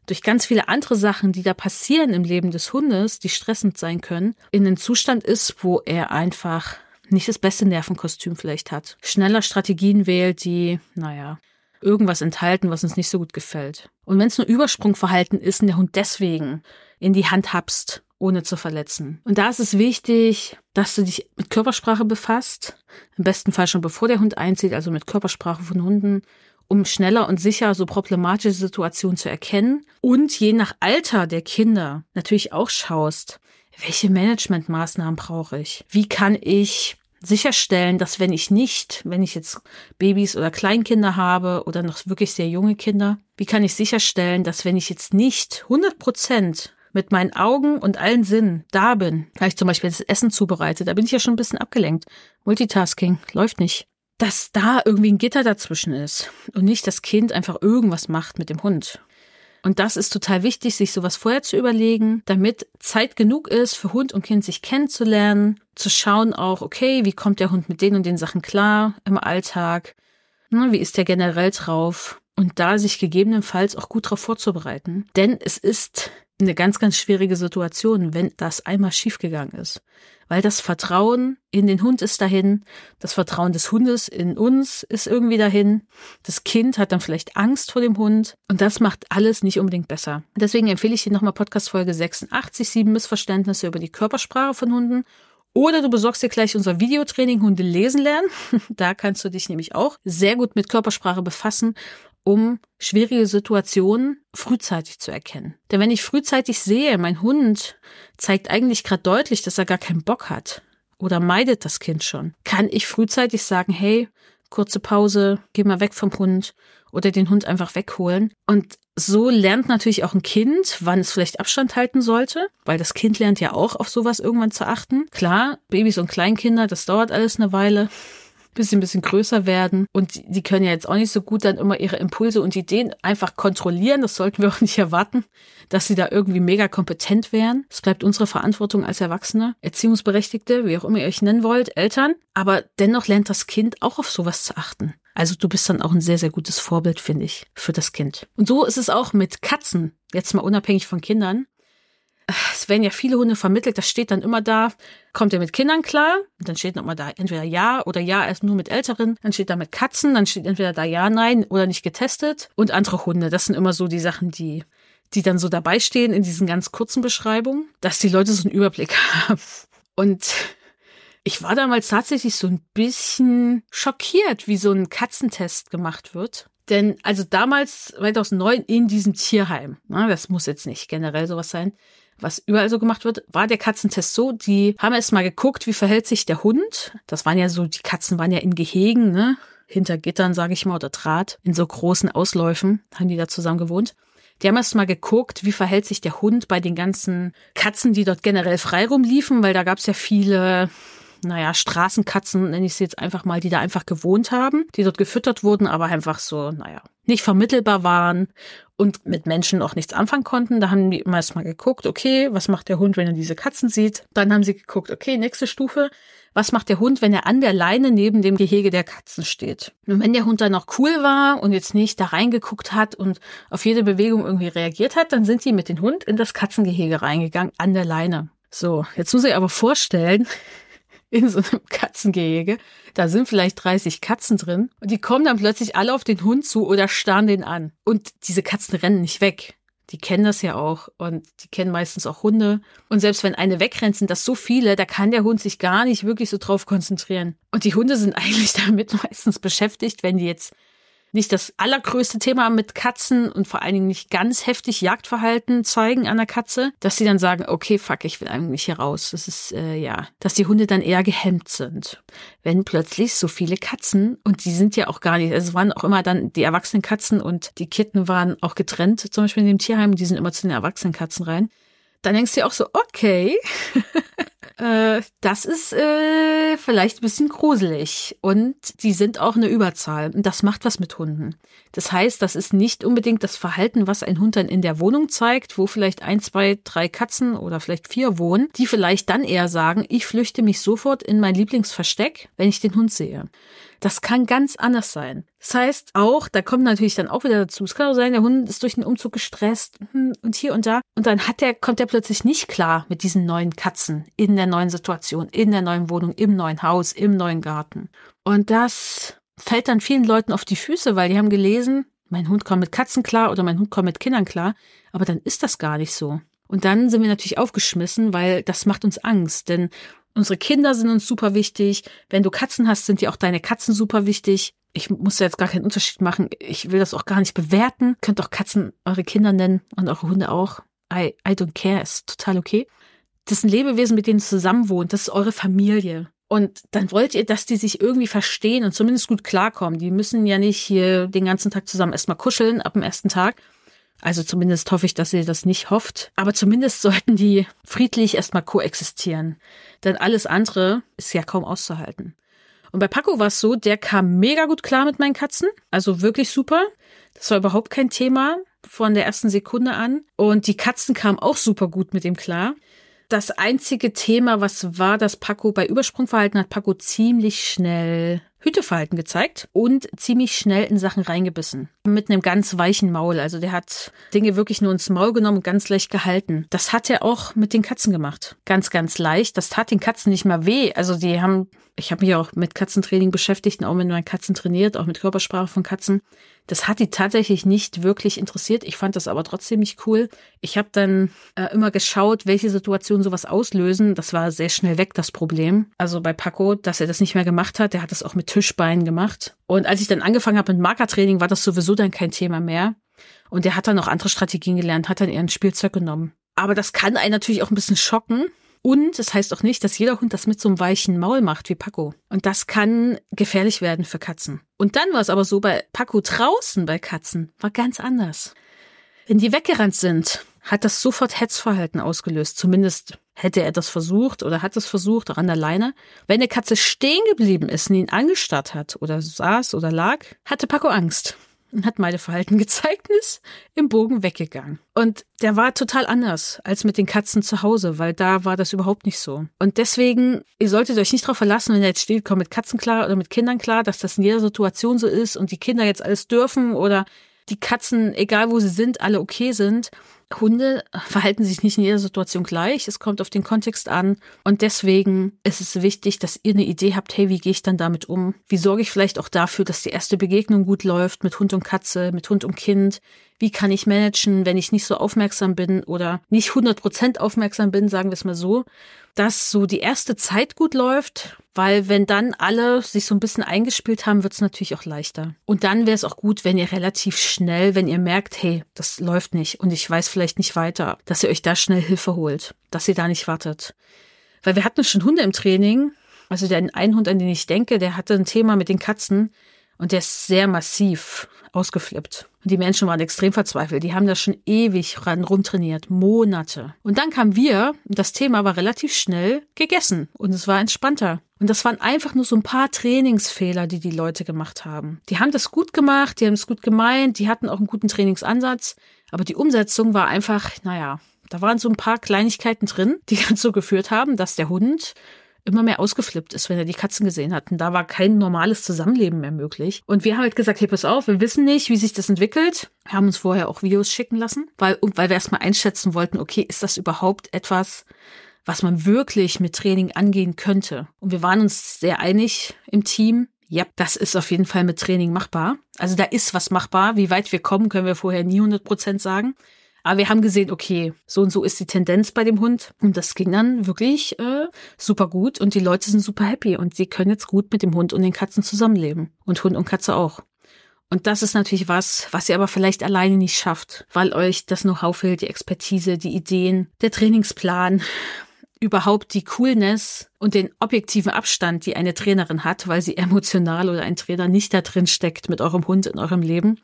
durch ganz viele andere Sachen, die da passieren im Leben des Hundes, die stressend sein können, in einen Zustand ist, wo er einfach nicht das beste Nervenkostüm vielleicht hat. Schneller Strategien wählt, die, naja, irgendwas enthalten, was uns nicht so gut gefällt. Und wenn es nur Übersprungverhalten ist und der Hund deswegen in die Hand hapst, ohne zu verletzen. Und da ist es wichtig, dass du dich mit Körpersprache befasst. Im besten Fall schon bevor der Hund einzieht, also mit Körpersprache von Hunden, um schneller und sicher so problematische Situationen zu erkennen. Und je nach Alter der Kinder natürlich auch schaust, welche Managementmaßnahmen brauche ich? Wie kann ich sicherstellen, dass wenn ich nicht, wenn ich jetzt Babys oder Kleinkinder habe oder noch wirklich sehr junge Kinder, wie kann ich sicherstellen, dass wenn ich jetzt nicht 100 Prozent mit meinen Augen und allen Sinnen da bin, weil ich zum Beispiel das Essen zubereite, da bin ich ja schon ein bisschen abgelenkt. Multitasking läuft nicht. Dass da irgendwie ein Gitter dazwischen ist und nicht das Kind einfach irgendwas macht mit dem Hund. Und das ist total wichtig, sich sowas vorher zu überlegen, damit Zeit genug ist, für Hund und Kind sich kennenzulernen, zu schauen auch, okay, wie kommt der Hund mit den und den Sachen klar im Alltag? Wie ist der generell drauf? Und da sich gegebenenfalls auch gut darauf vorzubereiten. Denn es ist eine ganz, ganz schwierige Situation, wenn das einmal schiefgegangen ist. Weil das Vertrauen in den Hund ist dahin, das Vertrauen des Hundes in uns ist irgendwie dahin, das Kind hat dann vielleicht Angst vor dem Hund und das macht alles nicht unbedingt besser. Deswegen empfehle ich dir nochmal Podcast Folge 86, sieben Missverständnisse über die Körpersprache von Hunden oder du besorgst dir gleich unser Videotraining Hunde lesen lernen. Da kannst du dich nämlich auch sehr gut mit Körpersprache befassen um schwierige Situationen frühzeitig zu erkennen. Denn wenn ich frühzeitig sehe, mein Hund zeigt eigentlich gerade deutlich, dass er gar keinen Bock hat oder meidet das Kind schon, kann ich frühzeitig sagen, hey, kurze Pause, geh mal weg vom Hund oder den Hund einfach wegholen. Und so lernt natürlich auch ein Kind, wann es vielleicht Abstand halten sollte, weil das Kind lernt ja auch auf sowas irgendwann zu achten. Klar, Babys und Kleinkinder, das dauert alles eine Weile bis sie ein bisschen größer werden. Und die können ja jetzt auch nicht so gut dann immer ihre Impulse und Ideen einfach kontrollieren. Das sollten wir auch nicht erwarten, dass sie da irgendwie mega kompetent wären. Es bleibt unsere Verantwortung als Erwachsene, Erziehungsberechtigte, wie auch immer ihr euch nennen wollt, Eltern. Aber dennoch lernt das Kind auch auf sowas zu achten. Also du bist dann auch ein sehr, sehr gutes Vorbild, finde ich, für das Kind. Und so ist es auch mit Katzen, jetzt mal unabhängig von Kindern es werden ja viele Hunde vermittelt, das steht dann immer da, kommt er mit Kindern klar? Und dann steht nochmal da entweder ja oder ja erst nur mit Älteren. Dann steht da mit Katzen, dann steht entweder da ja, nein oder nicht getestet. Und andere Hunde, das sind immer so die Sachen, die, die dann so dabei stehen in diesen ganz kurzen Beschreibungen, dass die Leute so einen Überblick haben. Und ich war damals tatsächlich so ein bisschen schockiert, wie so ein Katzentest gemacht wird. Denn also damals, 2009, in diesem Tierheim, na, das muss jetzt nicht generell sowas sein, was überall so gemacht wird, war der Katzentest so, die haben erst mal geguckt, wie verhält sich der Hund. Das waren ja so, die Katzen waren ja in Gehegen, ne? Hinter Gittern, sage ich mal, oder Draht. In so großen Ausläufen haben die da zusammen gewohnt. Die haben erst mal geguckt, wie verhält sich der Hund bei den ganzen Katzen, die dort generell frei rumliefen, weil da gab's ja viele naja, Straßenkatzen, nenne ich sie jetzt einfach mal, die da einfach gewohnt haben, die dort gefüttert wurden, aber einfach so, naja, nicht vermittelbar waren und mit Menschen auch nichts anfangen konnten. Da haben die erst mal geguckt, okay, was macht der Hund, wenn er diese Katzen sieht? Dann haben sie geguckt, okay, nächste Stufe, was macht der Hund, wenn er an der Leine neben dem Gehege der Katzen steht? Und wenn der Hund dann noch cool war und jetzt nicht da reingeguckt hat und auf jede Bewegung irgendwie reagiert hat, dann sind die mit dem Hund in das Katzengehege reingegangen, an der Leine. So, jetzt muss ich aber vorstellen, in so einem Katzengehege. Da sind vielleicht 30 Katzen drin und die kommen dann plötzlich alle auf den Hund zu oder starren den an. Und diese Katzen rennen nicht weg. Die kennen das ja auch und die kennen meistens auch Hunde. Und selbst wenn eine wegrennt, sind das so viele, da kann der Hund sich gar nicht wirklich so drauf konzentrieren. Und die Hunde sind eigentlich damit meistens beschäftigt, wenn die jetzt nicht das allergrößte Thema mit Katzen und vor allen Dingen nicht ganz heftig Jagdverhalten zeigen an der Katze, dass sie dann sagen, okay, fuck, ich will eigentlich hier raus. Das ist, äh, ja, dass die Hunde dann eher gehemmt sind. Wenn plötzlich so viele Katzen, und die sind ja auch gar nicht, also es waren auch immer dann die erwachsenen Katzen und die Kitten waren auch getrennt, zum Beispiel in dem Tierheim, die sind immer zu den erwachsenen Katzen rein. Dann denkst du dir auch so, okay, Äh, das ist äh, vielleicht ein bisschen gruselig. Und die sind auch eine Überzahl. Und das macht was mit Hunden. Das heißt, das ist nicht unbedingt das Verhalten, was ein Hund dann in der Wohnung zeigt, wo vielleicht ein, zwei, drei Katzen oder vielleicht vier wohnen, die vielleicht dann eher sagen, ich flüchte mich sofort in mein Lieblingsversteck, wenn ich den Hund sehe. Das kann ganz anders sein. Das heißt auch, da kommt natürlich dann auch wieder dazu, es kann auch sein, der Hund ist durch den Umzug gestresst hm, und hier und da. Und dann hat der, kommt er plötzlich nicht klar mit diesen neuen Katzen in der neuen Situation, in der neuen Wohnung, im neuen Haus, im neuen Garten. Und das fällt dann vielen Leuten auf die Füße, weil die haben gelesen, mein Hund kommt mit Katzen klar oder mein Hund kommt mit Kindern klar. Aber dann ist das gar nicht so. Und dann sind wir natürlich aufgeschmissen, weil das macht uns Angst. Denn unsere Kinder sind uns super wichtig. Wenn du Katzen hast, sind dir auch deine Katzen super wichtig. Ich muss da jetzt gar keinen Unterschied machen. Ich will das auch gar nicht bewerten. Könnt auch Katzen eure Kinder nennen und eure Hunde auch. I, I don't care, ist total okay. Das sind Lebewesen, mit denen ihr zusammen wohnt. Das ist eure Familie. Und dann wollt ihr, dass die sich irgendwie verstehen und zumindest gut klarkommen. Die müssen ja nicht hier den ganzen Tag zusammen erstmal kuscheln ab dem ersten Tag. Also zumindest hoffe ich, dass ihr das nicht hofft. Aber zumindest sollten die friedlich erstmal koexistieren. Denn alles andere ist ja kaum auszuhalten. Und bei Paco war es so, der kam mega gut klar mit meinen Katzen. Also wirklich super. Das war überhaupt kein Thema von der ersten Sekunde an. Und die Katzen kamen auch super gut mit ihm klar. Das einzige Thema, was war, dass Paco bei Übersprungverhalten hat Paco ziemlich schnell Hüteverhalten gezeigt und ziemlich schnell in Sachen reingebissen. Mit einem ganz weichen Maul. Also der hat Dinge wirklich nur ins Maul genommen und ganz leicht gehalten. Das hat er auch mit den Katzen gemacht. Ganz, ganz leicht. Das tat den Katzen nicht mal weh. Also die haben, ich habe mich auch mit Katzentraining beschäftigt auch mit meinen Katzen trainiert, auch mit Körpersprache von Katzen. Das hat die tatsächlich nicht wirklich interessiert. Ich fand das aber trotzdem nicht cool. Ich habe dann äh, immer geschaut, welche Situationen sowas auslösen. Das war sehr schnell weg, das Problem. Also bei Paco, dass er das nicht mehr gemacht hat. Der hat das auch mit Tischbeinen gemacht. Und als ich dann angefangen habe mit Markertraining, war das sowieso dann kein Thema mehr. Und der hat dann auch andere Strategien gelernt, hat dann eher ein Spielzeug genommen. Aber das kann einen natürlich auch ein bisschen schocken. Und es das heißt auch nicht, dass jeder Hund das mit so einem weichen Maul macht wie Paco. Und das kann gefährlich werden für Katzen. Und dann war es aber so bei Paco draußen bei Katzen, war ganz anders. Wenn die weggerannt sind, hat das sofort Hetzverhalten ausgelöst. Zumindest hätte er das versucht oder hat es versucht, auch an der Leine. Wenn eine Katze stehen geblieben ist und ihn angestarrt hat oder saß oder lag, hatte Paco Angst und hat meine Verhalten gezeigt und ist im Bogen weggegangen. Und der war total anders als mit den Katzen zu Hause, weil da war das überhaupt nicht so. Und deswegen, ihr solltet euch nicht darauf verlassen, wenn er jetzt steht, kommt mit Katzen klar oder mit Kindern klar, dass das in jeder Situation so ist und die Kinder jetzt alles dürfen oder die Katzen, egal wo sie sind, alle okay sind. Hunde verhalten sich nicht in jeder Situation gleich. Es kommt auf den Kontext an. Und deswegen ist es wichtig, dass ihr eine Idee habt, hey, wie gehe ich dann damit um? Wie sorge ich vielleicht auch dafür, dass die erste Begegnung gut läuft mit Hund und Katze, mit Hund und Kind? Wie kann ich managen, wenn ich nicht so aufmerksam bin oder nicht 100 Prozent aufmerksam bin, sagen wir es mal so, dass so die erste Zeit gut läuft, weil wenn dann alle sich so ein bisschen eingespielt haben, wird es natürlich auch leichter. Und dann wäre es auch gut, wenn ihr relativ schnell, wenn ihr merkt, hey, das läuft nicht und ich weiß vielleicht nicht weiter, dass ihr euch da schnell Hilfe holt, dass ihr da nicht wartet. Weil wir hatten schon Hunde im Training, also der ein Hund, an den ich denke, der hatte ein Thema mit den Katzen und der ist sehr massiv ausgeflippt. Und die Menschen waren extrem verzweifelt. Die haben da schon ewig ran rumtrainiert, Monate. Und dann kamen wir, und das Thema war relativ schnell gegessen und es war entspannter. Und das waren einfach nur so ein paar Trainingsfehler, die die Leute gemacht haben. Die haben das gut gemacht, die haben es gut gemeint, die hatten auch einen guten Trainingsansatz, aber die Umsetzung war einfach, naja, da waren so ein paar Kleinigkeiten drin, die dazu geführt haben, dass der Hund immer mehr ausgeflippt ist, wenn er die Katzen gesehen hat. Und da war kein normales Zusammenleben mehr möglich. Und wir haben halt gesagt, hey, pass auf, wir wissen nicht, wie sich das entwickelt. Wir haben uns vorher auch Videos schicken lassen, weil, weil wir erstmal einschätzen wollten, okay, ist das überhaupt etwas, was man wirklich mit Training angehen könnte? Und wir waren uns sehr einig im Team. Ja, das ist auf jeden Fall mit Training machbar. Also da ist was machbar. Wie weit wir kommen, können wir vorher nie 100 Prozent sagen. Aber wir haben gesehen, okay, so und so ist die Tendenz bei dem Hund. Und das ging dann wirklich äh, super gut. Und die Leute sind super happy. Und sie können jetzt gut mit dem Hund und den Katzen zusammenleben. Und Hund und Katze auch. Und das ist natürlich was, was ihr aber vielleicht alleine nicht schafft, weil euch das Know-how fehlt, die Expertise, die Ideen, der Trainingsplan, überhaupt die Coolness und den objektiven Abstand, die eine Trainerin hat, weil sie emotional oder ein Trainer nicht da drin steckt mit eurem Hund in eurem Leben.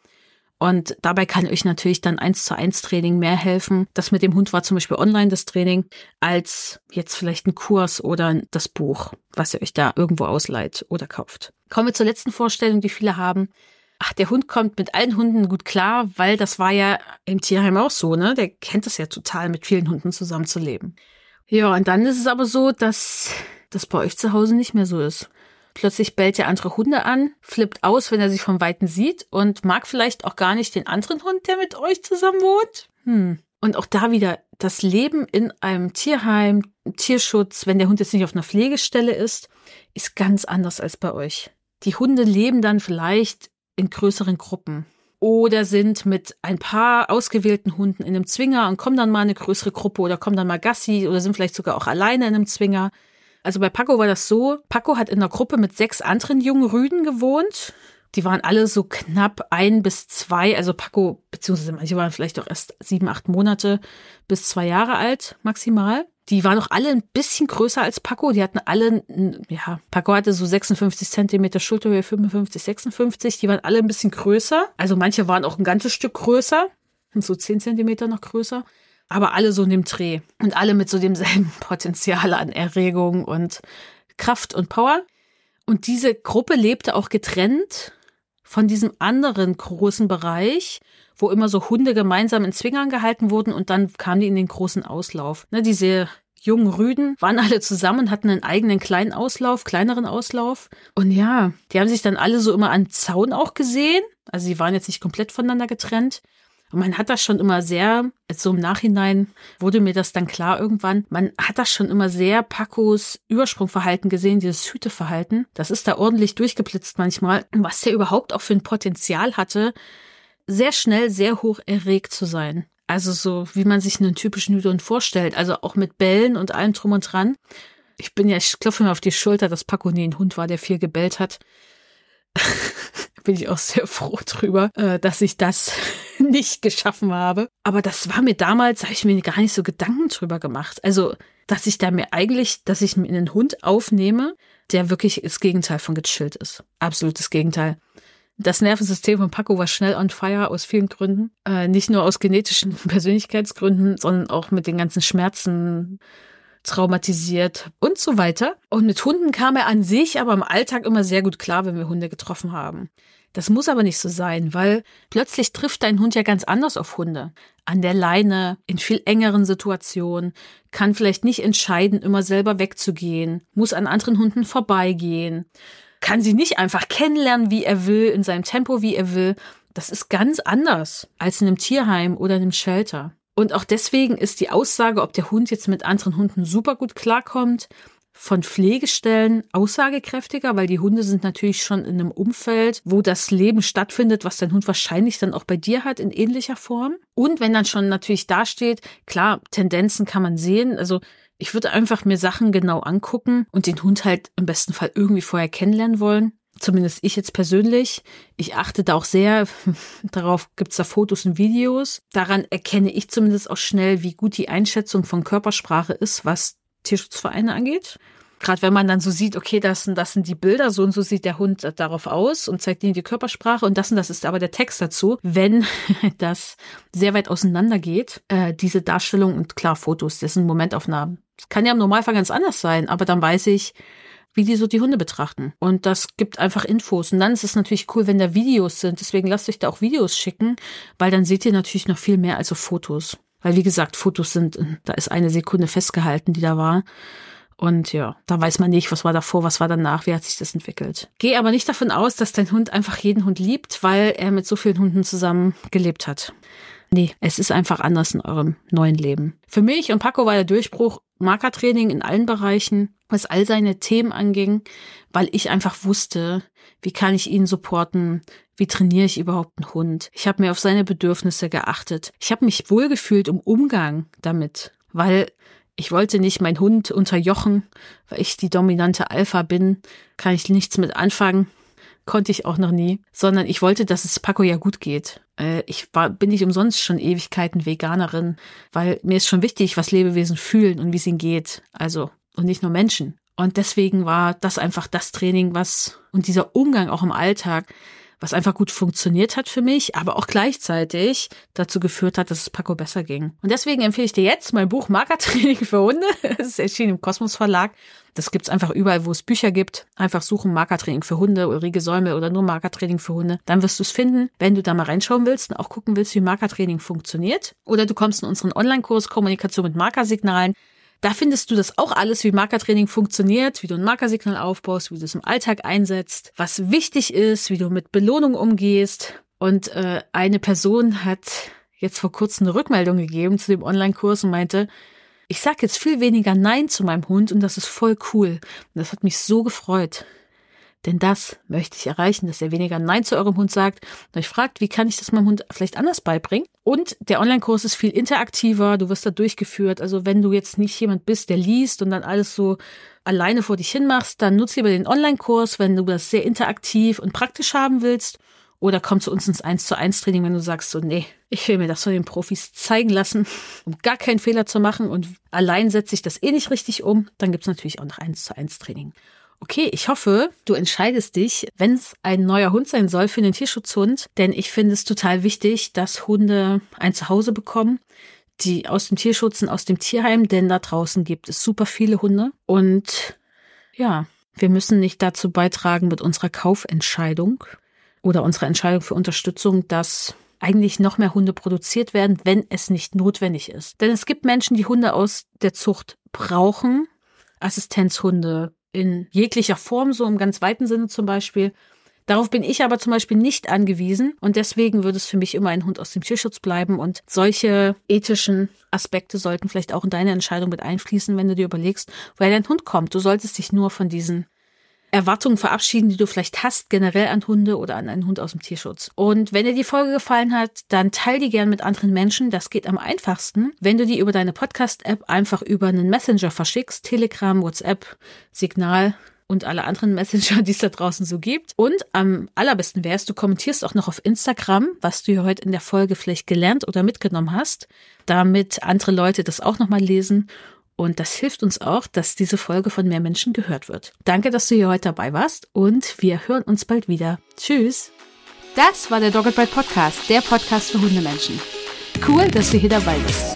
Und dabei kann euch natürlich dann eins zu eins Training mehr helfen. Das mit dem Hund war zum Beispiel online das Training, als jetzt vielleicht ein Kurs oder das Buch, was ihr euch da irgendwo ausleiht oder kauft. Kommen wir zur letzten Vorstellung, die viele haben. Ach, der Hund kommt mit allen Hunden gut klar, weil das war ja im Tierheim auch so, ne? Der kennt es ja total, mit vielen Hunden zusammenzuleben. Ja, und dann ist es aber so, dass das bei euch zu Hause nicht mehr so ist. Plötzlich bellt er andere Hunde an, flippt aus, wenn er sich vom Weiten sieht und mag vielleicht auch gar nicht den anderen Hund, der mit euch zusammen wohnt. Hm. Und auch da wieder das Leben in einem Tierheim, Tierschutz, wenn der Hund jetzt nicht auf einer Pflegestelle ist, ist ganz anders als bei euch. Die Hunde leben dann vielleicht in größeren Gruppen oder sind mit ein paar ausgewählten Hunden in einem Zwinger und kommen dann mal eine größere Gruppe oder kommen dann mal Gassi oder sind vielleicht sogar auch alleine in einem Zwinger. Also bei Paco war das so, Paco hat in einer Gruppe mit sechs anderen jungen Rüden gewohnt. Die waren alle so knapp ein bis zwei, also Paco, beziehungsweise manche waren vielleicht auch erst sieben, acht Monate bis zwei Jahre alt maximal. Die waren auch alle ein bisschen größer als Paco. Die hatten alle, ja, Paco hatte so 56 Zentimeter Schulterhöhe, 55, 56. Die waren alle ein bisschen größer. Also manche waren auch ein ganzes Stück größer, so 10 Zentimeter noch größer. Aber alle so in dem Dreh. Und alle mit so demselben Potenzial an Erregung und Kraft und Power. Und diese Gruppe lebte auch getrennt von diesem anderen großen Bereich, wo immer so Hunde gemeinsam in Zwingern gehalten wurden und dann kamen die in den großen Auslauf. Ne, diese jungen Rüden waren alle zusammen, hatten einen eigenen kleinen Auslauf, kleineren Auslauf. Und ja, die haben sich dann alle so immer an Zaun auch gesehen. Also sie waren jetzt nicht komplett voneinander getrennt. Und man hat das schon immer sehr, so im Nachhinein wurde mir das dann klar irgendwann, man hat das schon immer sehr Pacos Übersprungverhalten gesehen, dieses Hüteverhalten. Das ist da ordentlich durchgeblitzt manchmal, was der überhaupt auch für ein Potenzial hatte, sehr schnell sehr hoch erregt zu sein. Also so, wie man sich einen typischen Hütehund vorstellt. Also auch mit Bällen und allem drum und dran. Ich bin ja, ich klopfe mir auf die Schulter, dass Paco nie ein Hund war, der viel gebellt hat. bin ich auch sehr froh drüber, äh, dass ich das nicht geschaffen habe. Aber das war mir damals, habe ich mir gar nicht so Gedanken drüber gemacht. Also, dass ich da mir eigentlich, dass ich mir einen Hund aufnehme, der wirklich das Gegenteil von gechillt ist. Absolutes Gegenteil. Das Nervensystem von Paco war schnell on fire aus vielen Gründen. Äh, nicht nur aus genetischen Persönlichkeitsgründen, sondern auch mit den ganzen Schmerzen traumatisiert und so weiter. Und mit Hunden kam er an sich aber im Alltag immer sehr gut klar, wenn wir Hunde getroffen haben. Das muss aber nicht so sein, weil plötzlich trifft dein Hund ja ganz anders auf Hunde. An der Leine, in viel engeren Situationen, kann vielleicht nicht entscheiden, immer selber wegzugehen, muss an anderen Hunden vorbeigehen, kann sie nicht einfach kennenlernen, wie er will, in seinem Tempo, wie er will. Das ist ganz anders als in einem Tierheim oder in einem Shelter. Und auch deswegen ist die Aussage, ob der Hund jetzt mit anderen Hunden super gut klarkommt, von Pflegestellen aussagekräftiger, weil die Hunde sind natürlich schon in einem Umfeld, wo das Leben stattfindet, was dein Hund wahrscheinlich dann auch bei dir hat in ähnlicher Form. Und wenn dann schon natürlich dasteht, klar, Tendenzen kann man sehen. Also ich würde einfach mir Sachen genau angucken und den Hund halt im besten Fall irgendwie vorher kennenlernen wollen zumindest ich jetzt persönlich, ich achte da auch sehr darauf, gibt's da Fotos und Videos. Daran erkenne ich zumindest auch schnell, wie gut die Einschätzung von Körpersprache ist, was Tierschutzvereine angeht. Gerade wenn man dann so sieht, okay, das sind, das sind die Bilder, so und so sieht der Hund darauf aus und zeigt ihnen die Körpersprache und das und das ist aber der Text dazu. Wenn das sehr weit auseinander geht, äh, diese Darstellung und klar Fotos, das sind Momentaufnahmen. Das kann ja im Normalfall ganz anders sein, aber dann weiß ich, wie die so die Hunde betrachten. Und das gibt einfach Infos. Und dann ist es natürlich cool, wenn da Videos sind. Deswegen lasst euch da auch Videos schicken, weil dann seht ihr natürlich noch viel mehr als so Fotos. Weil wie gesagt, Fotos sind, da ist eine Sekunde festgehalten, die da war. Und ja, da weiß man nicht, was war davor, was war danach, wie hat sich das entwickelt. Geh aber nicht davon aus, dass dein Hund einfach jeden Hund liebt, weil er mit so vielen Hunden zusammen gelebt hat. Nee, es ist einfach anders in eurem neuen Leben. Für mich und Paco war der Durchbruch Markertraining in allen Bereichen, was all seine Themen anging, weil ich einfach wusste, wie kann ich ihn supporten, wie trainiere ich überhaupt einen Hund. Ich habe mir auf seine Bedürfnisse geachtet. Ich habe mich wohlgefühlt im Umgang damit, weil ich wollte nicht meinen Hund unterjochen, weil ich die dominante Alpha bin, kann ich nichts mit anfangen konnte ich auch noch nie, sondern ich wollte, dass es Paco ja gut geht. Äh, ich war, bin nicht umsonst schon Ewigkeiten Veganerin, weil mir ist schon wichtig, was Lebewesen fühlen und wie es ihnen geht. Also, und nicht nur Menschen. Und deswegen war das einfach das Training, was, und dieser Umgang auch im Alltag, was einfach gut funktioniert hat für mich, aber auch gleichzeitig dazu geführt hat, dass es Paco besser ging. Und deswegen empfehle ich dir jetzt mein Buch Markertraining für Hunde. Es ist erschienen im Kosmos Verlag. Das gibt's einfach überall, wo es Bücher gibt. Einfach suchen Markertraining für Hunde, Ulrike Säume oder nur Markertraining für Hunde. Dann wirst du es finden. Wenn du da mal reinschauen willst und auch gucken willst, wie Markertraining funktioniert. Oder du kommst in unseren Online-Kurs Kommunikation mit Markersignalen. Da findest du das auch alles, wie Markertraining funktioniert, wie du ein Markersignal aufbaust, wie du es im Alltag einsetzt, was wichtig ist, wie du mit Belohnung umgehst. Und äh, eine Person hat jetzt vor kurzem eine Rückmeldung gegeben zu dem Online-Kurs und meinte, ich sag jetzt viel weniger Nein zu meinem Hund und das ist voll cool. Und das hat mich so gefreut. Denn das möchte ich erreichen, dass er weniger Nein zu eurem Hund sagt und euch fragt, wie kann ich das meinem Hund vielleicht anders beibringen. Und der Online-Kurs ist viel interaktiver, du wirst da durchgeführt. Also wenn du jetzt nicht jemand bist, der liest und dann alles so alleine vor dich hin machst, dann nutze lieber den Online-Kurs, wenn du das sehr interaktiv und praktisch haben willst. Oder komm zu uns ins 1 zu 1 Training, wenn du sagst so, nee, ich will mir das von den Profis zeigen lassen, um gar keinen Fehler zu machen und allein setze ich das eh nicht richtig um. Dann gibt's natürlich auch noch 1 zu 1 Training. Okay, ich hoffe, du entscheidest dich, wenn es ein neuer Hund sein soll für einen Tierschutzhund, denn ich finde es total wichtig, dass Hunde ein Zuhause bekommen, die aus dem Tierschutz und aus dem Tierheim, denn da draußen gibt es super viele Hunde. Und ja, wir müssen nicht dazu beitragen mit unserer Kaufentscheidung oder unserer Entscheidung für Unterstützung, dass eigentlich noch mehr Hunde produziert werden, wenn es nicht notwendig ist. Denn es gibt Menschen, die Hunde aus der Zucht brauchen, Assistenzhunde, in jeglicher Form, so im ganz weiten Sinne zum Beispiel. Darauf bin ich aber zum Beispiel nicht angewiesen und deswegen würde es für mich immer ein Hund aus dem Tierschutz bleiben und solche ethischen Aspekte sollten vielleicht auch in deine Entscheidung mit einfließen, wenn du dir überlegst, woher dein Hund kommt. Du solltest dich nur von diesen Erwartungen verabschieden, die du vielleicht hast, generell an Hunde oder an einen Hund aus dem Tierschutz. Und wenn dir die Folge gefallen hat, dann teil die gern mit anderen Menschen. Das geht am einfachsten, wenn du die über deine Podcast-App einfach über einen Messenger verschickst. Telegram, WhatsApp, Signal und alle anderen Messenger, die es da draußen so gibt. Und am allerbesten wärst, du kommentierst auch noch auf Instagram, was du hier heute in der Folge vielleicht gelernt oder mitgenommen hast, damit andere Leute das auch nochmal lesen und das hilft uns auch, dass diese Folge von mehr Menschen gehört wird. Danke, dass du hier heute dabei warst und wir hören uns bald wieder. Tschüss. Das war der Dogged Bite Podcast, der Podcast für Hundemenschen. Cool, dass du hier dabei bist.